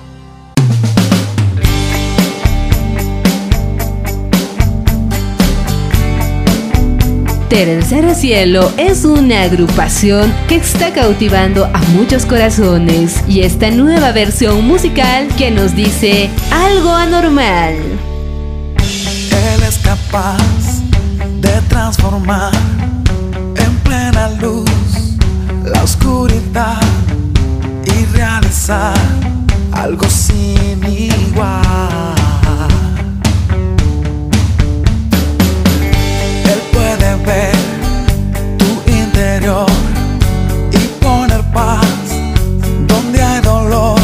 Tercer Cielo es una agrupación que está cautivando a muchos corazones y esta nueva versión musical que nos dice algo anormal. Él es capaz de transformar en plena luz la oscuridad realizar algo sin igual. Él puede ver tu interior y poner paz donde hay dolor,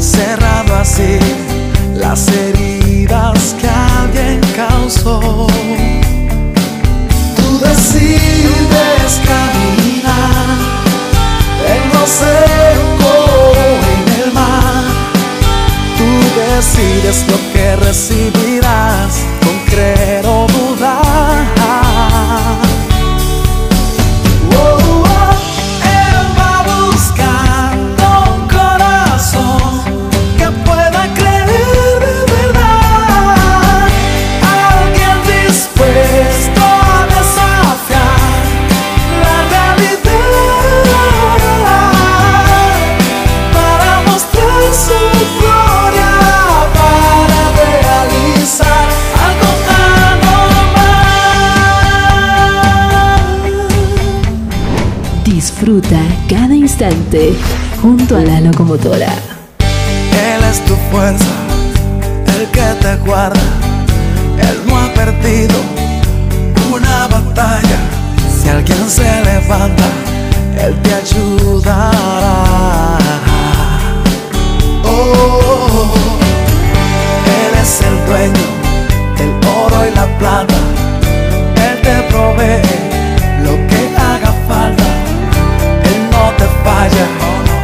cerrado así las heridas que alguien causó. Tú decides caminar en lo seco decides lo que recibirás con creer o dudar. Cada instante junto a la locomotora. Él es tu fuerza, el que te guarda. Él no ha perdido una batalla. Si alguien se levanta, Él te ayudará. Oh, Él es el dueño del oro y la plata. Él te provee lo que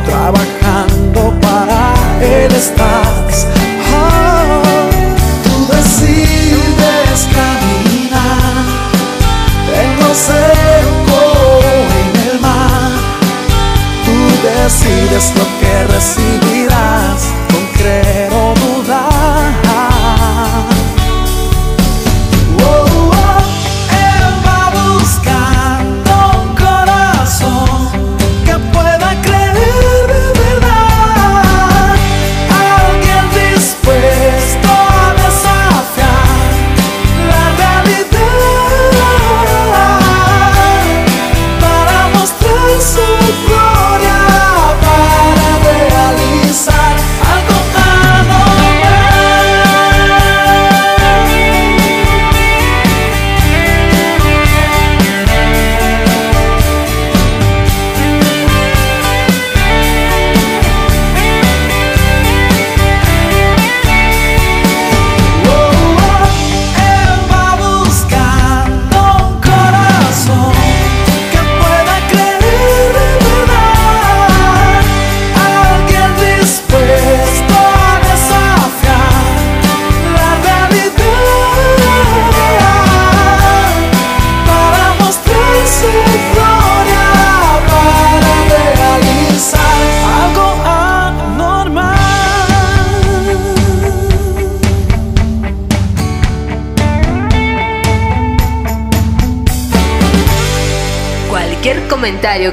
trabajando para Él estás.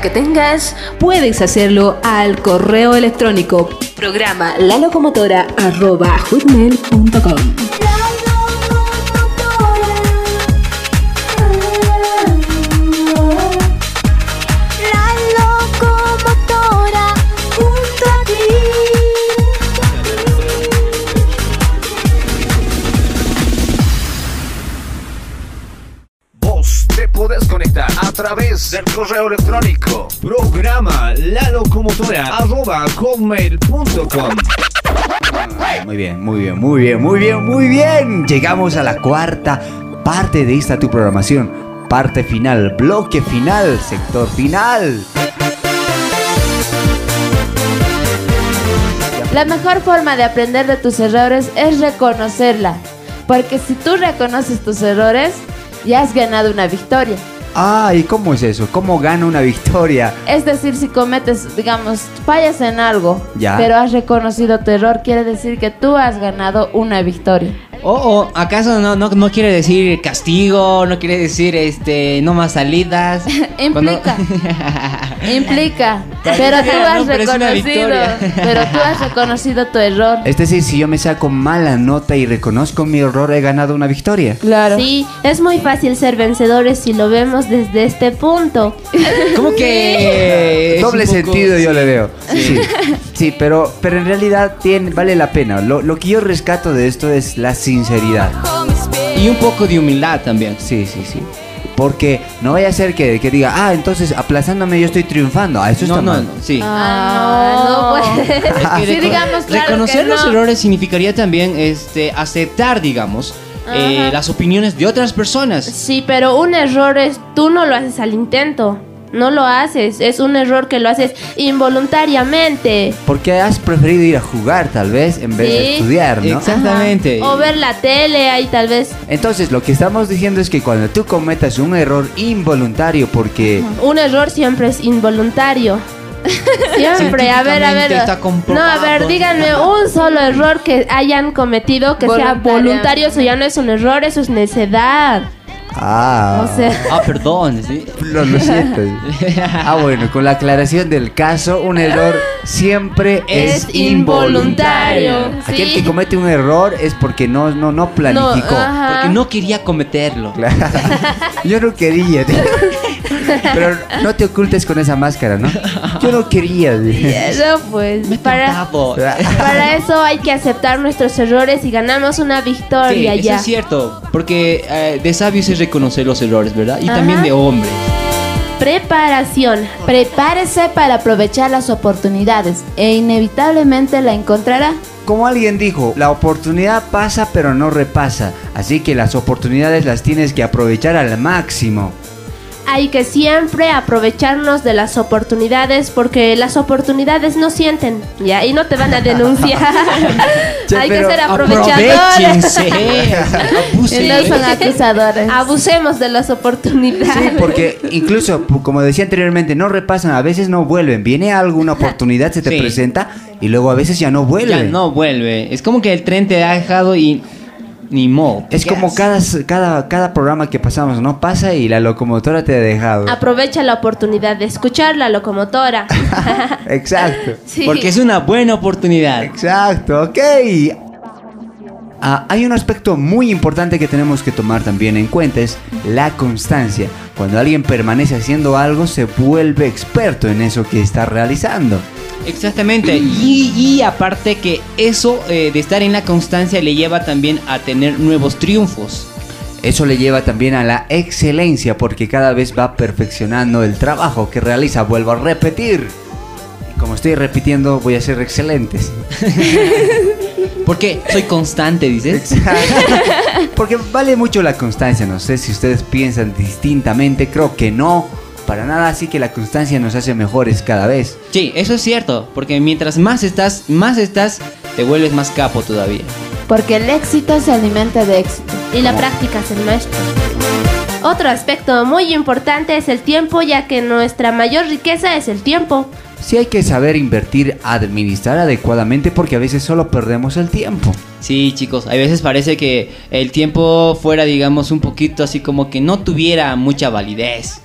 Que tengas, puedes hacerlo al correo electrónico programa lalocomotora.com. La locomotora junto a ti. Vos te podés conectar a través del correo electrónico lalocomotora.com Muy bien, muy bien, muy bien, muy bien, muy bien. Llegamos a la cuarta parte de esta tu programación. Parte final, bloque final, sector final. La mejor forma de aprender de tus errores es reconocerla. Porque si tú reconoces tus errores, ya has ganado una victoria. Ah, ¿y cómo es eso? ¿Cómo gana una victoria? Es decir, si cometes, digamos, fallas en algo, Ya. pero has reconocido tu error, quiere decir que tú has ganado una victoria. O o, ¿acaso no, no, no quiere decir castigo? ¿No quiere decir este no más salidas? Implica. Implica. Pero tú has pero reconocido. victoria. Pero tú has reconocido tu error. Es decir, si yo me saco mala nota y reconozco mi error, he ganado una victoria. Claro. Sí, es muy fácil ser vencedores si lo vemos desde este punto. ¿Cómo que Doble sentido yo le veo. Sí, sí, pero, pero en realidad tiene, vale la pena. Lo, lo que yo rescato de esto es la sinceridad. Y un poco de humildad también. Sí, sí, sí. Porque no vaya a ser que, que diga, ah, entonces aplazándome yo estoy triunfando. Ah, eso No, está no, mal. no, sí. Ah, no, puede. Es que sí, digamos, claro reconocer que los no. errores significaría también este aceptar, digamos, eh, las opiniones de otras personas. Sí, pero un error es tú no lo haces al intento. No lo haces, es un error que lo haces involuntariamente. Porque has preferido ir a jugar tal vez en vez de estudiar, ¿no? Exactamente. O ver la tele ahí tal vez. Entonces lo que estamos diciendo es que cuando tú cometas un error involuntario porque Un error siempre es involuntario. Siempre, a ver, a ver. No, a ver, díganme un solo error que hayan cometido que sea voluntario, eso ya no es un error, eso es necedad. Ah, O sea, Ah, perdón, sí. lo, lo siento. ah, bueno, con la aclaración del caso, un error siempre es, Es involuntario, Aquel sí. que comete un error es porque no, no, no planificó. Porque no quería cometerlo. Yo no quería. tío. Pero no te ocultes con esa máscara, ¿no? Yo no quería. no, pues, para, eso hay que aceptar nuestros errores y ganamos una Sí, victoria eso ya. es cierto. Porque eh, de sabios es reconocer los errores, ¿verdad? Y Ajá. también de hombres. Preparación. Prepárese para aprovechar las oportunidades e inevitablemente la encontrará. Como alguien dijo, la oportunidad pasa pero no repasa. Así que las oportunidades las tienes que aprovechar al máximo. Hay que siempre aprovecharnos de las oportunidades porque las oportunidades no sienten, ¿ya? Y no te van a denunciar. Hay que ser aprovechadores. Y no son acusadores. Abusemos de las oportunidades. Sí, porque incluso, como decía anteriormente, no repasan, a veces no vuelven. Viene alguna oportunidad, se te Sí. presenta y luego a veces ya no vuelve. Ya no vuelve. Es como que el tren te ha dejado y ni modo. Es como cada, cada, cada programa que pasamos, ¿no? Pasa y la locomotora te ha dejado. Aprovecha la oportunidad de escuchar la locomotora. Exacto. Sí. Porque es una buena oportunidad. Exacto, ok. Ah, hay un aspecto muy importante que tenemos que tomar también en cuenta, es la constancia. Cuando alguien permanece haciendo algo, se vuelve experto en eso que está realizando. Exactamente. Y, y aparte que eso eh, de estar en la constancia le lleva también a tener nuevos triunfos. Eso le lleva también a la excelencia porque cada vez va perfeccionando el trabajo que realiza. Vuelvo a repetir. Y como estoy repitiendo, voy a ser excelentes. Porque soy constante, dices. Porque vale mucho la constancia. No sé si ustedes piensan distintamente. Creo que no. Para nada, así que la constancia nos hace mejores cada vez. Sí, eso es cierto. Porque mientras más estás, más estás, te vuelves más capo todavía. Porque el éxito se alimenta de éxito. Y la práctica es el maestro. Otro aspecto muy importante es el tiempo, ya que nuestra mayor riqueza es el tiempo. Sí hay que saber invertir, administrar adecuadamente porque a veces solo perdemos el tiempo. Sí, chicos, a veces parece que el tiempo fuera, digamos, un poquito así como que no tuviera mucha validez.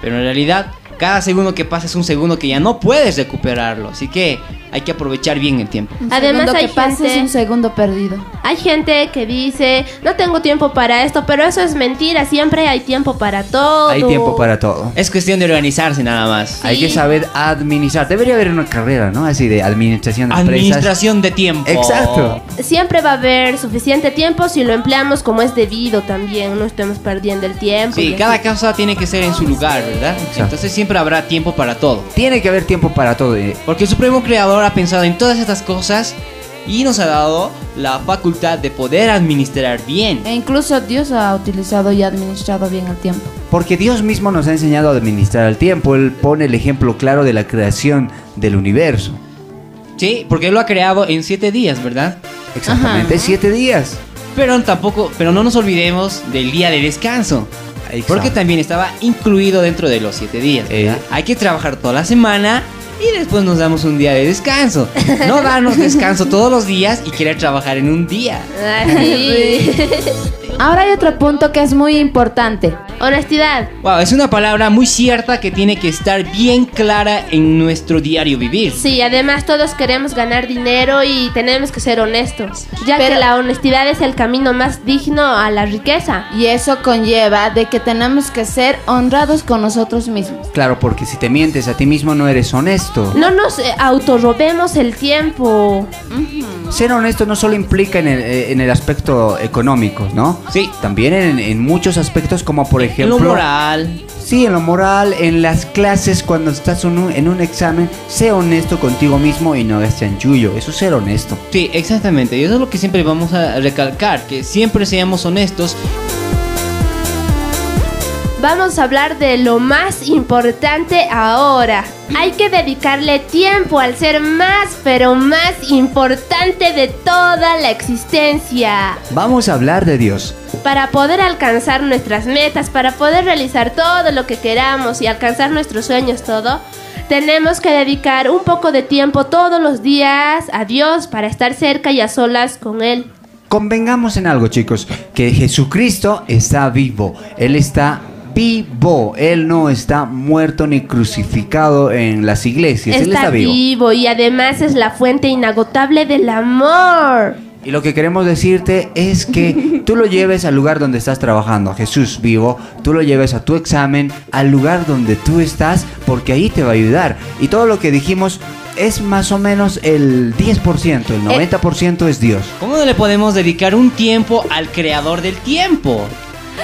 Pero en realidad, cada segundo que pasa es un segundo que ya no puedes recuperarlo. Así que hay que aprovechar bien el tiempo. Un Además hay que gente- es un segundo perdido. Hay gente que dice, no tengo tiempo para esto, pero eso es mentira, siempre hay tiempo para todo. Hay tiempo para todo. Es cuestión de organizarse nada más. Hay que saber administrar. Debería haber una carrera, ¿no? Así de administración de empresas. Administración de tiempo. Exacto. Siempre va a haber suficiente tiempo si lo empleamos como es debido también, no estemos perdiendo el tiempo. Sí, cada así. cosa tiene que ser en su lugar, ¿verdad? Entonces siempre habrá tiempo para todo. Tiene que haber tiempo para todo. eh. Porque el Supremo Creador ha pensado en todas estas cosas y nos ha dado la facultad de poder administrar bien. E incluso Dios ha utilizado y administrado bien el tiempo. Porque Dios mismo nos ha enseñado a administrar el tiempo. Él pone el ejemplo claro de la creación del universo. Sí, porque Él lo ha creado en siete días, ¿verdad? Exactamente, siete días. Pero tampoco, pero no nos olvidemos del día de descanso. Porque también estaba incluido dentro de los siete días. ¿verdad? Hay que trabajar toda la semana y después nos damos un día de descanso. No darnos descanso todos los días y querer trabajar en un día. Ay. Ahora hay otro punto que es muy importante. Honestidad. Wow, es una palabra muy cierta que tiene que estar bien clara en nuestro diario vivir. Sí, además todos queremos ganar dinero y tenemos que ser honestos, ya que la honestidad es el camino más digno a la riqueza. Y eso conlleva de que tenemos que ser honrados con nosotros mismos. Claro, porque si te mientes a ti mismo no eres honesto. No nos eh, autorrobemos el tiempo. Ser honesto no solo implica en el, eh, en el aspecto económico, ¿no? Sí. También en, en muchos aspectos como por En ejemplo... lo moral. Sí, en lo moral, en las clases, cuando estás en un, en un examen, sé honesto contigo mismo y no hagas chanchullo. Eso es ser honesto. Sí, exactamente. Y eso es lo que siempre vamos a recalcar, que siempre seamos honestos. Vamos a hablar de lo más importante ahora. Hay que dedicarle tiempo al ser más, pero más importante de toda la existencia. Vamos a hablar de Dios. Para poder alcanzar nuestras metas, para poder realizar todo lo que queramos y alcanzar nuestros sueños, todo, tenemos que dedicar un poco de tiempo todos los días a Dios para estar cerca y a solas con Él. Convengamos en algo, chicos, que Jesucristo está vivo. Él está vivo. Él no está muerto ni crucificado en las iglesias. Él Está está vivo. vivo y además es la fuente inagotable del amor. Y lo que queremos decirte es que tú lo lleves al lugar donde estás trabajando, a Jesús vivo, tú lo lleves a tu examen, al lugar donde tú estás, porque ahí te va a ayudar. Y todo lo que dijimos es más o menos el 10%, el 90% es Dios. ¿Cómo no le podemos dedicar un tiempo al creador del tiempo?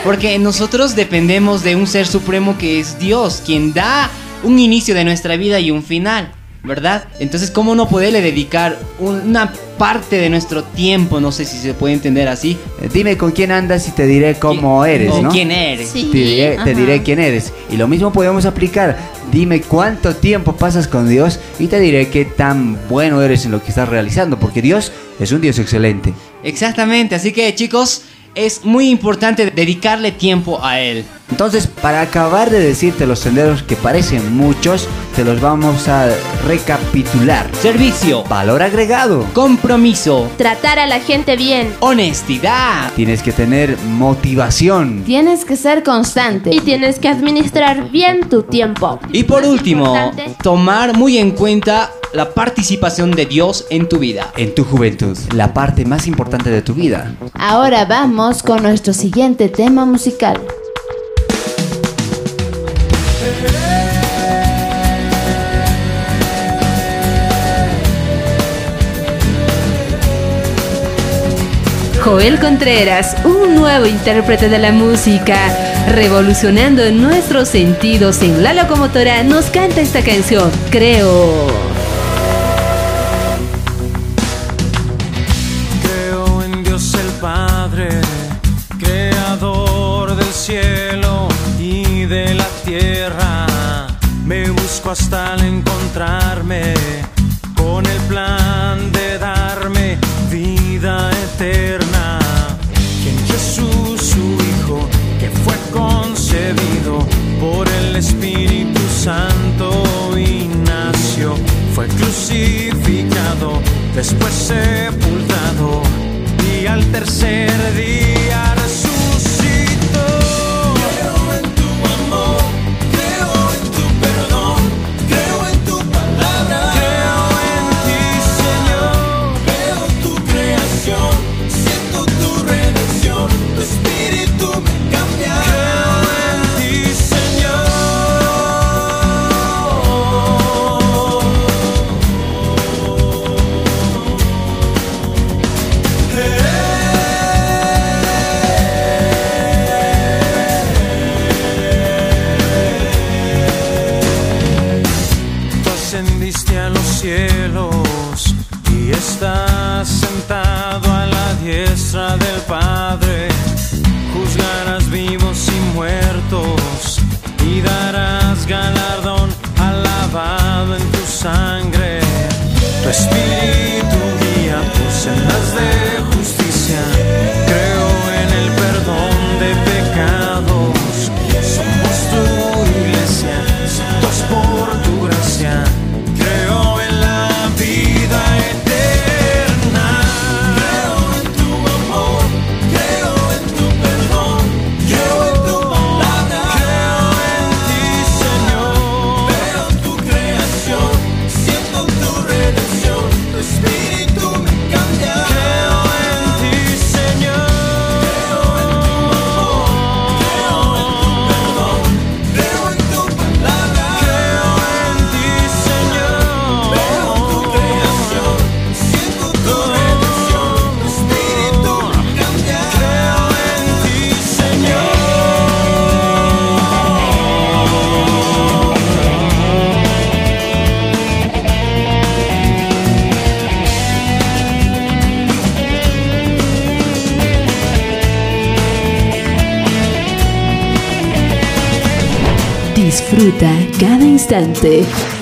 Porque nosotros dependemos de un ser supremo que es Dios, quien da un inicio de nuestra vida y un final, ¿verdad? Entonces, ¿cómo no poderle dedicar una parte de nuestro tiempo? No sé si se puede entender así. Eh, Dime con quién andas y te diré cómo eres, ¿no? quién eres. te, diré, te diré quién eres. Y lo mismo podemos aplicar. Dime cuánto tiempo pasas con Dios y te diré qué tan bueno eres en lo que estás realizando, porque Dios es un Dios excelente. Exactamente, así que chicos, es muy importante dedicarle tiempo a él. Entonces, para acabar de decirte los senderos que parecen muchos, te los vamos a recapitular. Servicio. Valor agregado. Compromiso. Tratar a la gente bien. Honestidad. Tienes que tener motivación. Tienes que ser constante. Y tienes que administrar bien tu tiempo. Y por último, importante. tomar muy en cuenta la participación de Dios en tu vida. En tu juventud, la parte más importante de tu vida. Ahora vamos con nuestro siguiente tema musical. Joel Contreras, un nuevo intérprete de la música, revolucionando nuestros sentidos en la locomotora, nos canta esta canción, creo. Después sepultado y al tercer día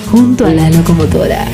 junto a la locomotora.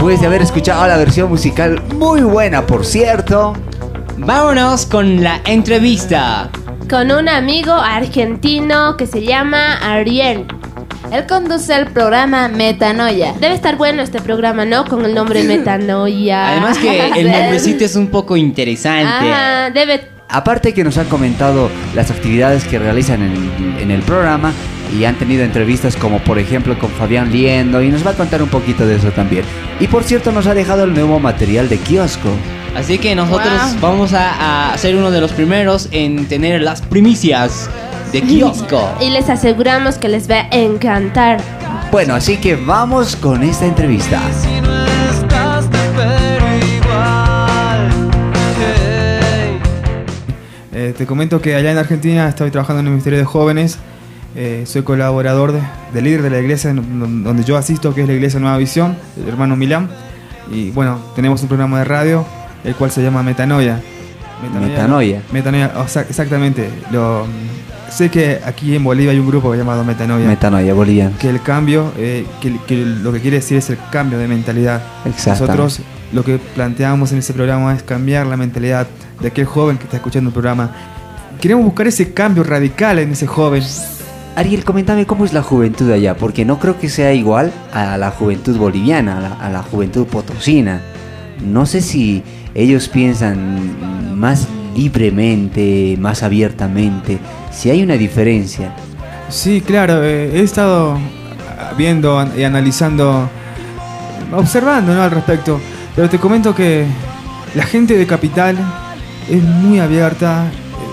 Después de haber escuchado la versión musical, muy buena por cierto, vámonos con la entrevista. Con un amigo argentino que se llama Ariel. Él conduce el programa Metanoia. Debe estar bueno este programa, ¿no? Con el nombre Metanoia. Además que el nombrecito es un poco interesante. Ajá, debe Aparte que nos han comentado las actividades que realizan en, en el programa y han tenido entrevistas como por ejemplo con Fabián Liendo y nos va a contar un poquito de eso también. Y por cierto nos ha dejado el nuevo material de kiosco. Así que nosotros Wow. vamos a, a ser uno de los primeros en tener las primicias de kiosco. Y les aseguramos que les va a encantar. Bueno, así que vamos con esta entrevista. Eh, te comento que allá en Argentina estoy trabajando en el Ministerio de Jóvenes. Eh, soy colaborador de, de líder de la iglesia donde yo asisto, que es la iglesia Nueva Visión, el hermano Milán. Y bueno, tenemos un programa de radio, el cual se llama Metanoia. Metanoia. Metanoia, o sea, exactamente. Lo, sé que aquí en Bolivia hay un grupo llamado Metanoia. Metanoia boliviano. que el cambio, eh, que, que lo que quiere decir es el cambio de mentalidad. Exactamente. Nosotros lo que planteamos en ese programa es cambiar la mentalidad de aquel joven que está escuchando el programa. Queremos buscar ese cambio radical en ese joven. Ariel, coméntame cómo es la juventud allá, porque no creo que sea igual a la juventud boliviana, a la, juventud potosina. No sé si ellos piensan más libremente, más abiertamente, si hay una diferencia. Sí, claro, eh, he estado viendo y analizando, observando al respecto, pero te comento que la gente de Capital es muy abierta,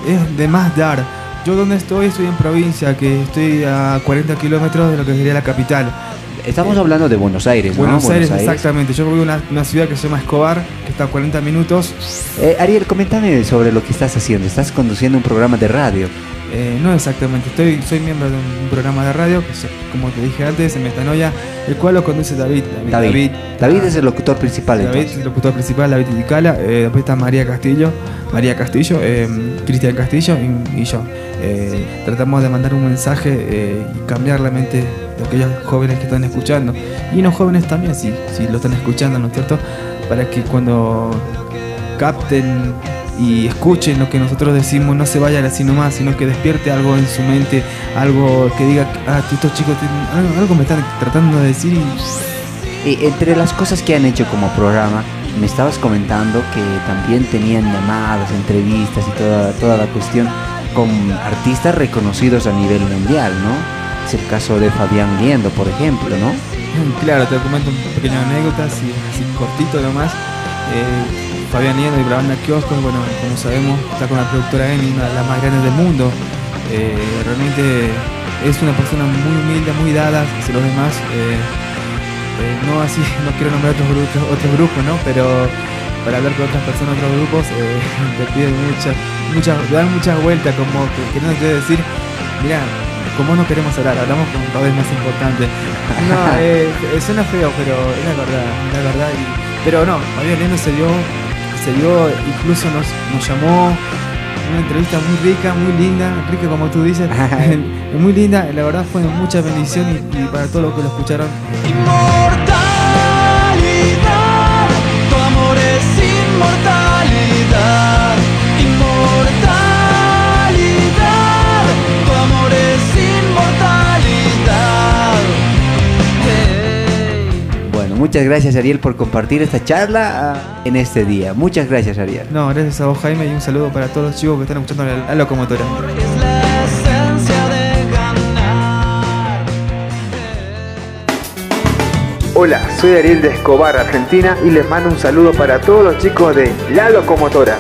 es de más dar. Yo donde estoy, estoy en provincia, que estoy a 40 kilómetros de lo que sería la capital. Estamos hablando de Buenos Aires, ¿no? Buenos Aires, exactamente. Yo vivo en una, una ciudad que se llama Escobar, que está a 40 minutos. Eh, Ariel, coméntame sobre lo que estás haciendo. Estás conduciendo un programa de radio. Eh, no exactamente, estoy, soy miembro de un programa de radio, que se- como te dije antes, en Metanoia, el cual lo conduce David. David. David es el locutor principal, David entonces. es el locutor principal, David Iticala, eh, después está María Castillo, María Castillo, eh, Cristian Castillo y, y yo. Eh, tratamos de mandar un mensaje eh, y cambiar la mente de aquellos jóvenes que están escuchando. Y no jóvenes también, si, si lo están escuchando, ¿no es cierto? Para que cuando capten y escuchen lo que nosotros decimos, no se vayan así nomás, sino que despierte algo en su mente, algo que diga, ah, estos chicos algo, algo me están tratando de decir y Y entre las cosas que han hecho como programa, me estabas comentando que también tenían llamadas, entrevistas y toda, toda la cuestión con artistas reconocidos a nivel mundial, ¿no? Es el caso de Fabián Liendo, por ejemplo, ¿no? Claro, te comento un pequeño anécdota, así, así cortito nomás. Eh, Fabián Liendo y la banda Kiosco, bueno, como sabemos, está con la productora ENI, una de las más grandes del mundo. Eh, realmente es una persona muy humilde, muy dada hacia los demás. Eh, eh, no así, no quiero nombrar otros grupos, otros grupos, ¿no? Pero para hablar con otras personas, otros grupos, te piden muchas, muchas, dan muchas vueltas, como que queriéndote decir, mira, como no queremos hablar, hablamos con todo es más importante. No, suena feo, pero es la verdad, la verdad. Pero no, Fabián Liendo se dio, se dio, incluso nos, nos llamó una entrevista muy rica, muy linda, rica como tú dices, muy linda, la verdad fue de mucha bendición y, y para todos los que lo escucharon. Muchas gracias Ariel por compartir esta charla ah, en este día. Muchas gracias Ariel. No, gracias a vos Jaime y un saludo para todos los chicos que están escuchando la, la locomotora. Hola, soy Ariel de Escobar, Argentina y les mando un saludo para todos los chicos de La Locomotora.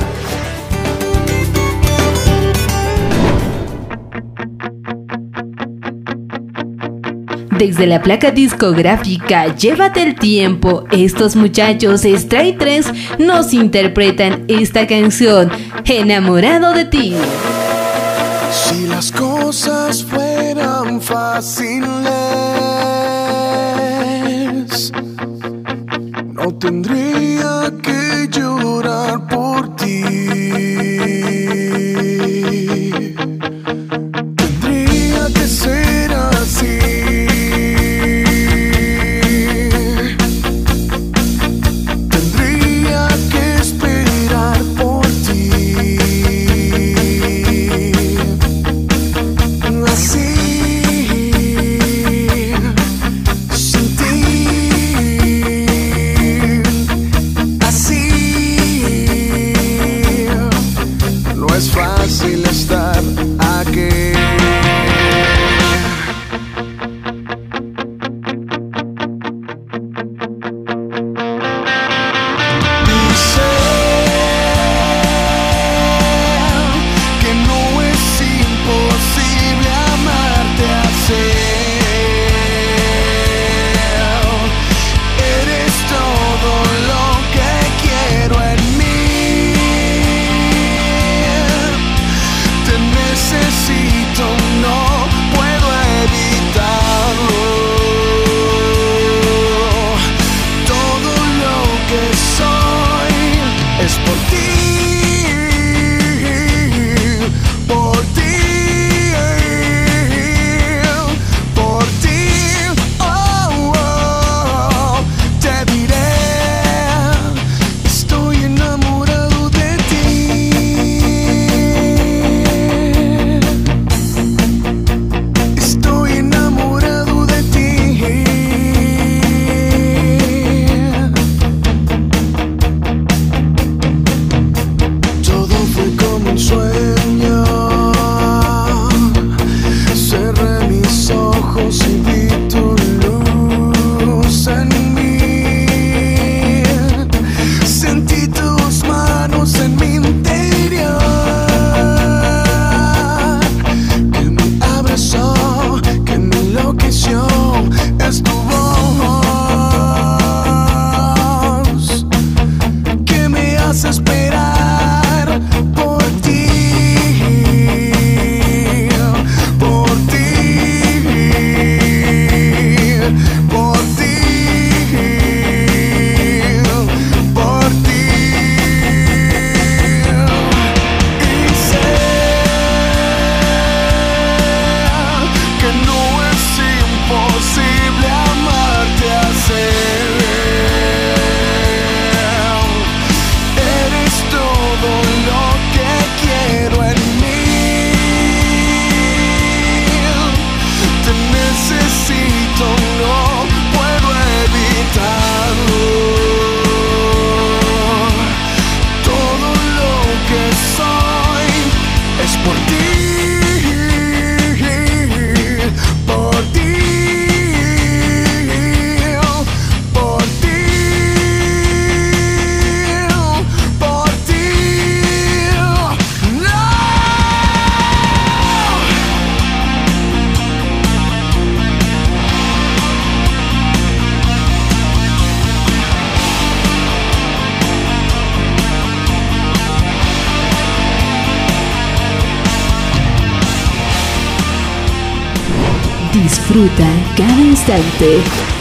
Desde la placa discográfica Llévate el tiempo, estos muchachos Stray 3 nos interpretan esta canción, Enamorado de ti. Si las cosas fueran fáciles, no tendría que llorar por ti.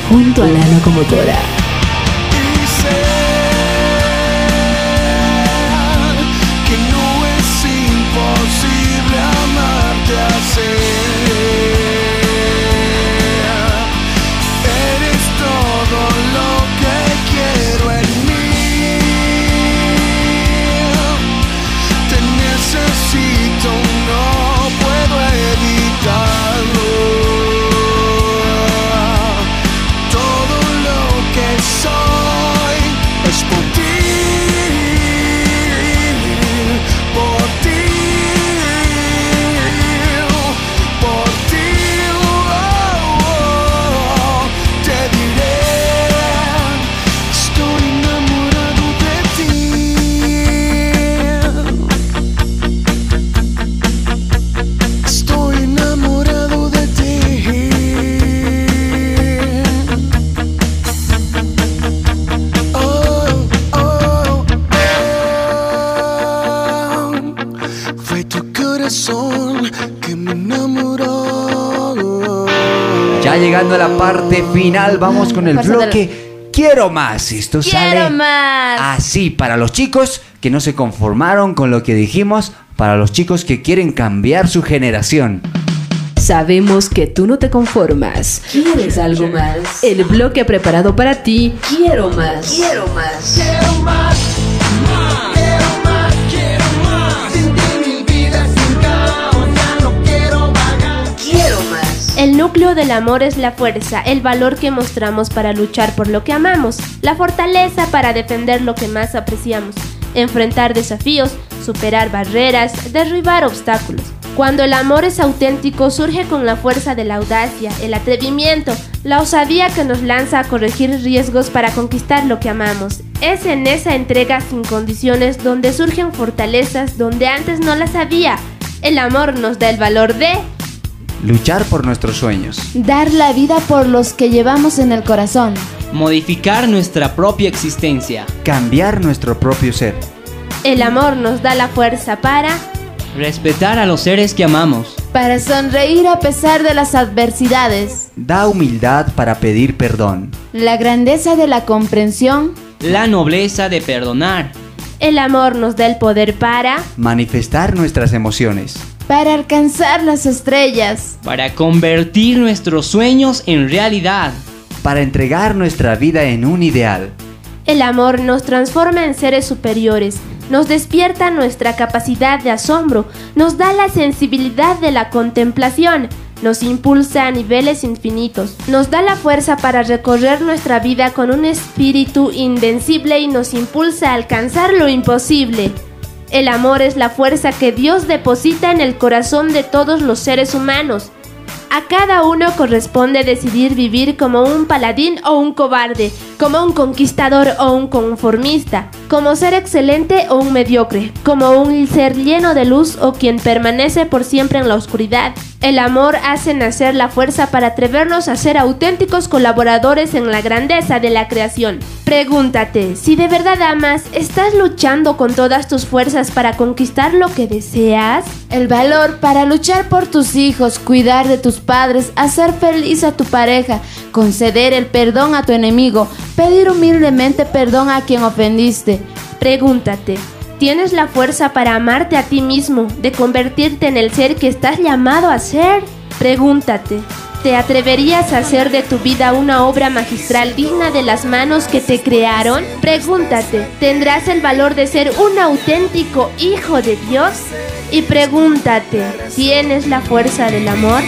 Junto a la locomotora. Llegando a la parte final, vamos con el bloque Quiero más. Esto Quiero sale más. así para los chicos que no se conformaron con lo que dijimos, para los chicos que quieren cambiar su generación. Sabemos que tú no te conformas. ¿Quieres algo más? El bloque ha preparado para ti. Quiero más. Quiero más. Quiero más, núcleo del amor es la fuerza, el valor que mostramos para luchar por lo que amamos, la fortaleza para defender lo que más apreciamos, enfrentar desafíos, superar barreras, derribar obstáculos. Cuando el amor es auténtico surge con la fuerza de la audacia, el atrevimiento, la osadía que nos lanza a corregir riesgos para conquistar lo que amamos. Es en esa entrega sin condiciones donde surgen fortalezas donde antes no las había. El amor nos da el valor de Luchar por nuestros sueños. Dar la vida por los que llevamos en el corazón. Modificar nuestra propia existencia. Cambiar nuestro propio ser. El amor nos da la fuerza para Respetar a los seres que amamos. Para sonreír a pesar de las adversidades. Da humildad para pedir perdón. La grandeza de la comprensión. La nobleza de perdonar. El amor nos da el poder para Manifestar nuestras emociones. Para alcanzar las estrellas. Para convertir nuestros sueños en realidad. Para entregar nuestra vida en un ideal. El amor nos transforma en seres superiores, nos despierta nuestra capacidad de asombro, nos da la sensibilidad de la contemplación, nos impulsa a niveles infinitos, nos da la fuerza para recorrer nuestra vida con un espíritu invencible y nos impulsa a alcanzar lo imposible. El amor es la fuerza que Dios deposita en el corazón de todos los seres humanos. A cada uno corresponde decidir vivir como un paladín o un cobarde, como un conquistador o un conformista, como ser excelente o un mediocre, como un ser lleno de luz o quien permanece por siempre en la oscuridad. El amor hace nacer la fuerza para atrevernos a ser auténticos colaboradores en la grandeza de la creación. Pregúntate, si de verdad amas, ¿estás luchando con todas tus fuerzas para conquistar lo que deseas? El valor para luchar por tus hijos, cuidar de tus padres, hacer feliz a tu pareja, conceder el perdón a tu enemigo, pedir humildemente perdón a quien ofendiste. Pregúntate, ¿tienes la fuerza para amarte a ti mismo, de convertirte en el ser que estás llamado a ser? Pregúntate, ¿te atreverías a hacer de tu vida una obra magistral digna de las manos que te crearon? Pregúntate, ¿tendrás el valor de ser un auténtico hijo de Dios? Y pregúntate, ¿tienes la fuerza del amor?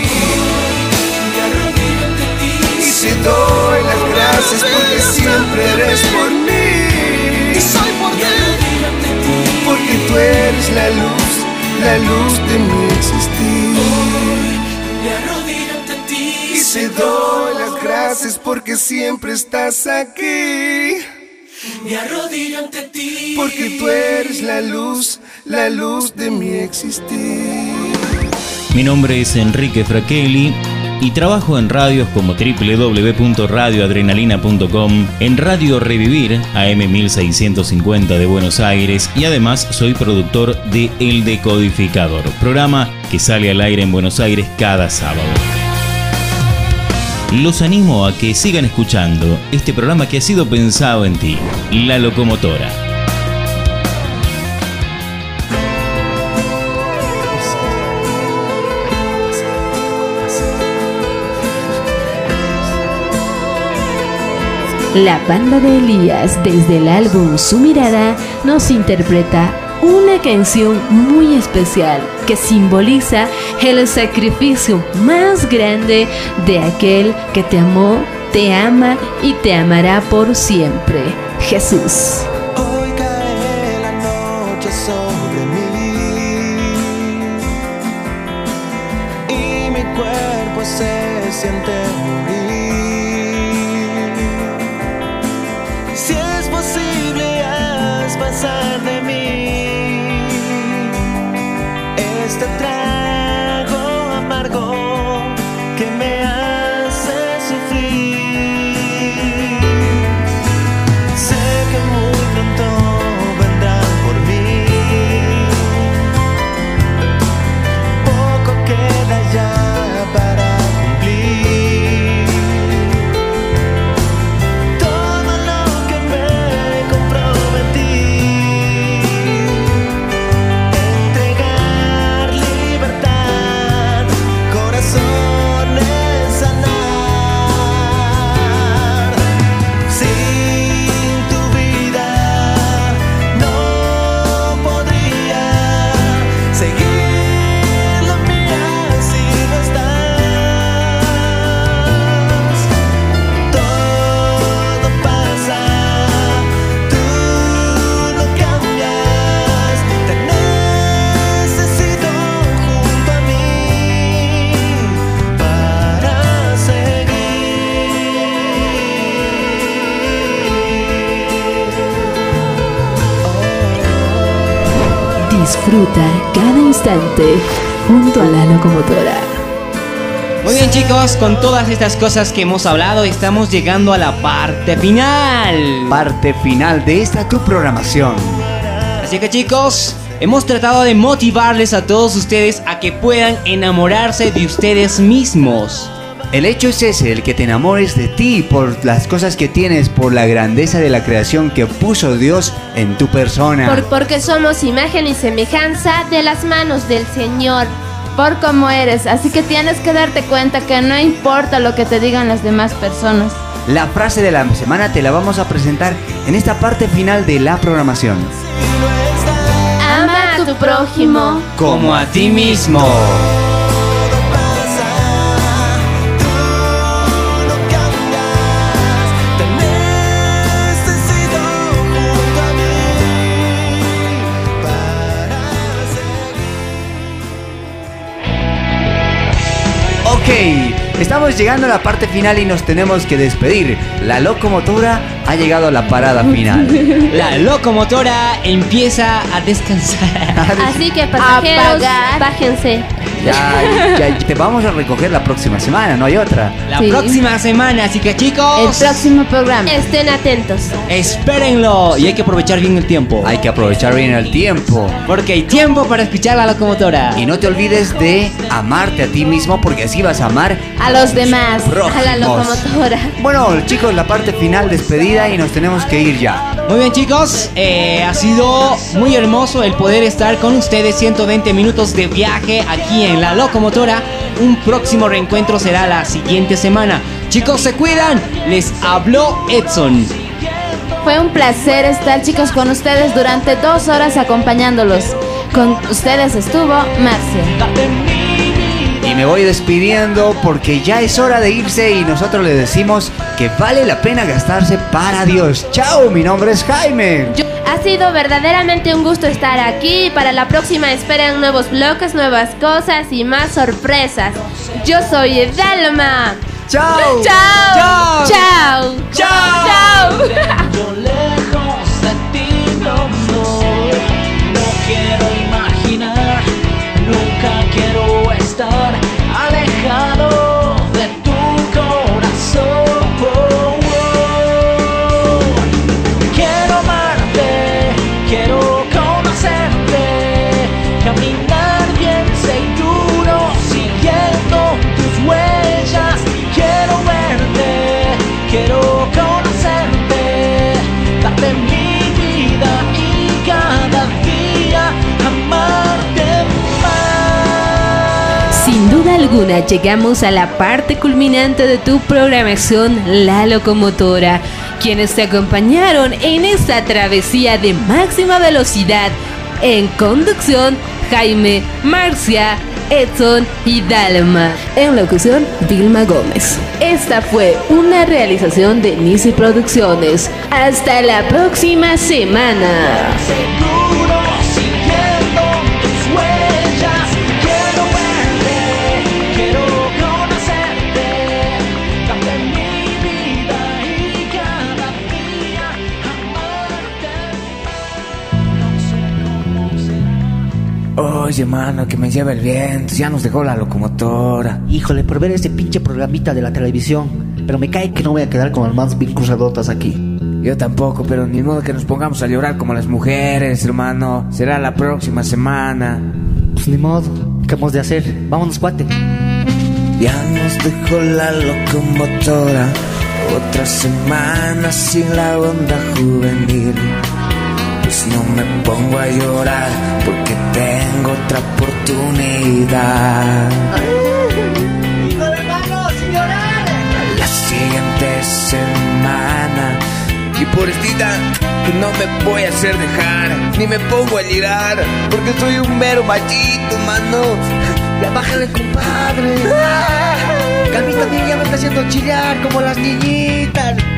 Y doy las gracias porque siempre eres. Tú eres la luz, la luz de mi existir. Me arrodillo ante ti. Y te doy las gracias porque siempre estás aquí. Me arrodillo ante ti. Porque tú eres la luz, la luz de mi existir. Mi nombre es Enrique Fraquelli y trabajo en radios como www.radioadrenalina.com, en Radio Revivir, AM 1650 de Buenos Aires y además soy productor de El Decodificador, programa que sale al aire en Buenos Aires cada sábado. Los animo a que sigan escuchando este programa que ha sido pensado en ti, La Locomotora. La banda de Elías, desde el álbum Su Mirada, nos interpreta una canción muy especial que simboliza el sacrificio más grande de aquel que te amó, te ama y te amará por siempre, Jesús. Instante junto a la locomotora. Muy bien chicos, con todas estas cosas que hemos hablado, estamos llegando a la parte final. Parte final de esta tu programación. Así que chicos, hemos tratado de motivarles a todos ustedes a que puedan enamorarse de ustedes mismos. El hecho es ese, el que te enamores de ti por las cosas que tienes, por la grandeza de la creación que puso Dios en tu persona. Por- porque somos imagen y semejanza de las manos del Señor. Por cómo eres, así que tienes que darte cuenta que no importa lo que te digan las demás personas. La frase de la semana te la vamos a presentar en esta parte final de la programación. Ama a tu prójimo. Como a ti mismo. Estamos llegando a la parte final y nos tenemos que despedir. La locomotora ha llegado a la parada final. La locomotora empieza a descansar. Así que pasajeros, Apagar. bájense. Ya, ya, te vamos a recoger la próxima semana, no hay otra. La Sí. próxima semana, así que El chicos, próximo programa. Estén atentos. espérenlo y hay que aprovechar bien el tiempo. Hay que aprovechar bien el tiempo. Porque hay tiempo para escuchar la locomotora. Y no te olvides de amarte a ti mismo porque así vas a amar A los demás. A la locomotora. Bueno, chicos, la parte final despedida y nos tenemos que ir ya. Muy bien chicos, eh, ha sido muy hermoso el poder estar con ustedes 120 minutos de viaje aquí en la locomotora. Un próximo reencuentro será la siguiente semana. Chicos, se cuidan. Les habló Edson. Fue un placer estar chicos con ustedes durante dos horas acompañándolos. Con ustedes estuvo Marcia. Y me voy despidiendo porque ya es hora de irse y nosotros le decimos que vale la pena gastarse para Dios. Chao, mi nombre es Jaime. Ha sido verdaderamente un gusto estar aquí. Para la próxima esperen nuevos bloques, nuevas cosas y más sorpresas. Yo soy Dalma. Chao. Chao. Chao. Chao. Yo lejos llegamos a la parte culminante de tu programación La Locomotora, quienes te acompañaron en esta travesía de máxima velocidad. En conducción, Jaime, Marcia, Edson y Dalma. En locución, Vilma Gómez. Esta fue una realización de Nisi Producciones. Hasta la próxima semana. Oye, mano, que me lleva el viento. Ya nos dejó la locomotora. Híjole, por ver ese pinche programita de la televisión. Pero me cae que no voy a quedar con las manos bien cruzadotas aquí. Yo tampoco, pero ni modo que nos pongamos a llorar como las mujeres, hermano. Será la próxima semana. Pues ni modo. ¿Qué hemos de hacer? Vámonos, cuate. Ya nos dejó la locomotora. Otra semana sin la onda juvenil. Pues no me pongo a llorar porque tengo otra oportunidad. La siguiente semana. Y por esta que no me voy a hacer dejar, ni me pongo a llorar, porque soy un mero machito, mano. Ya bájale, compadre. Que a mí también ya me está haciendo chillar como las niñitas.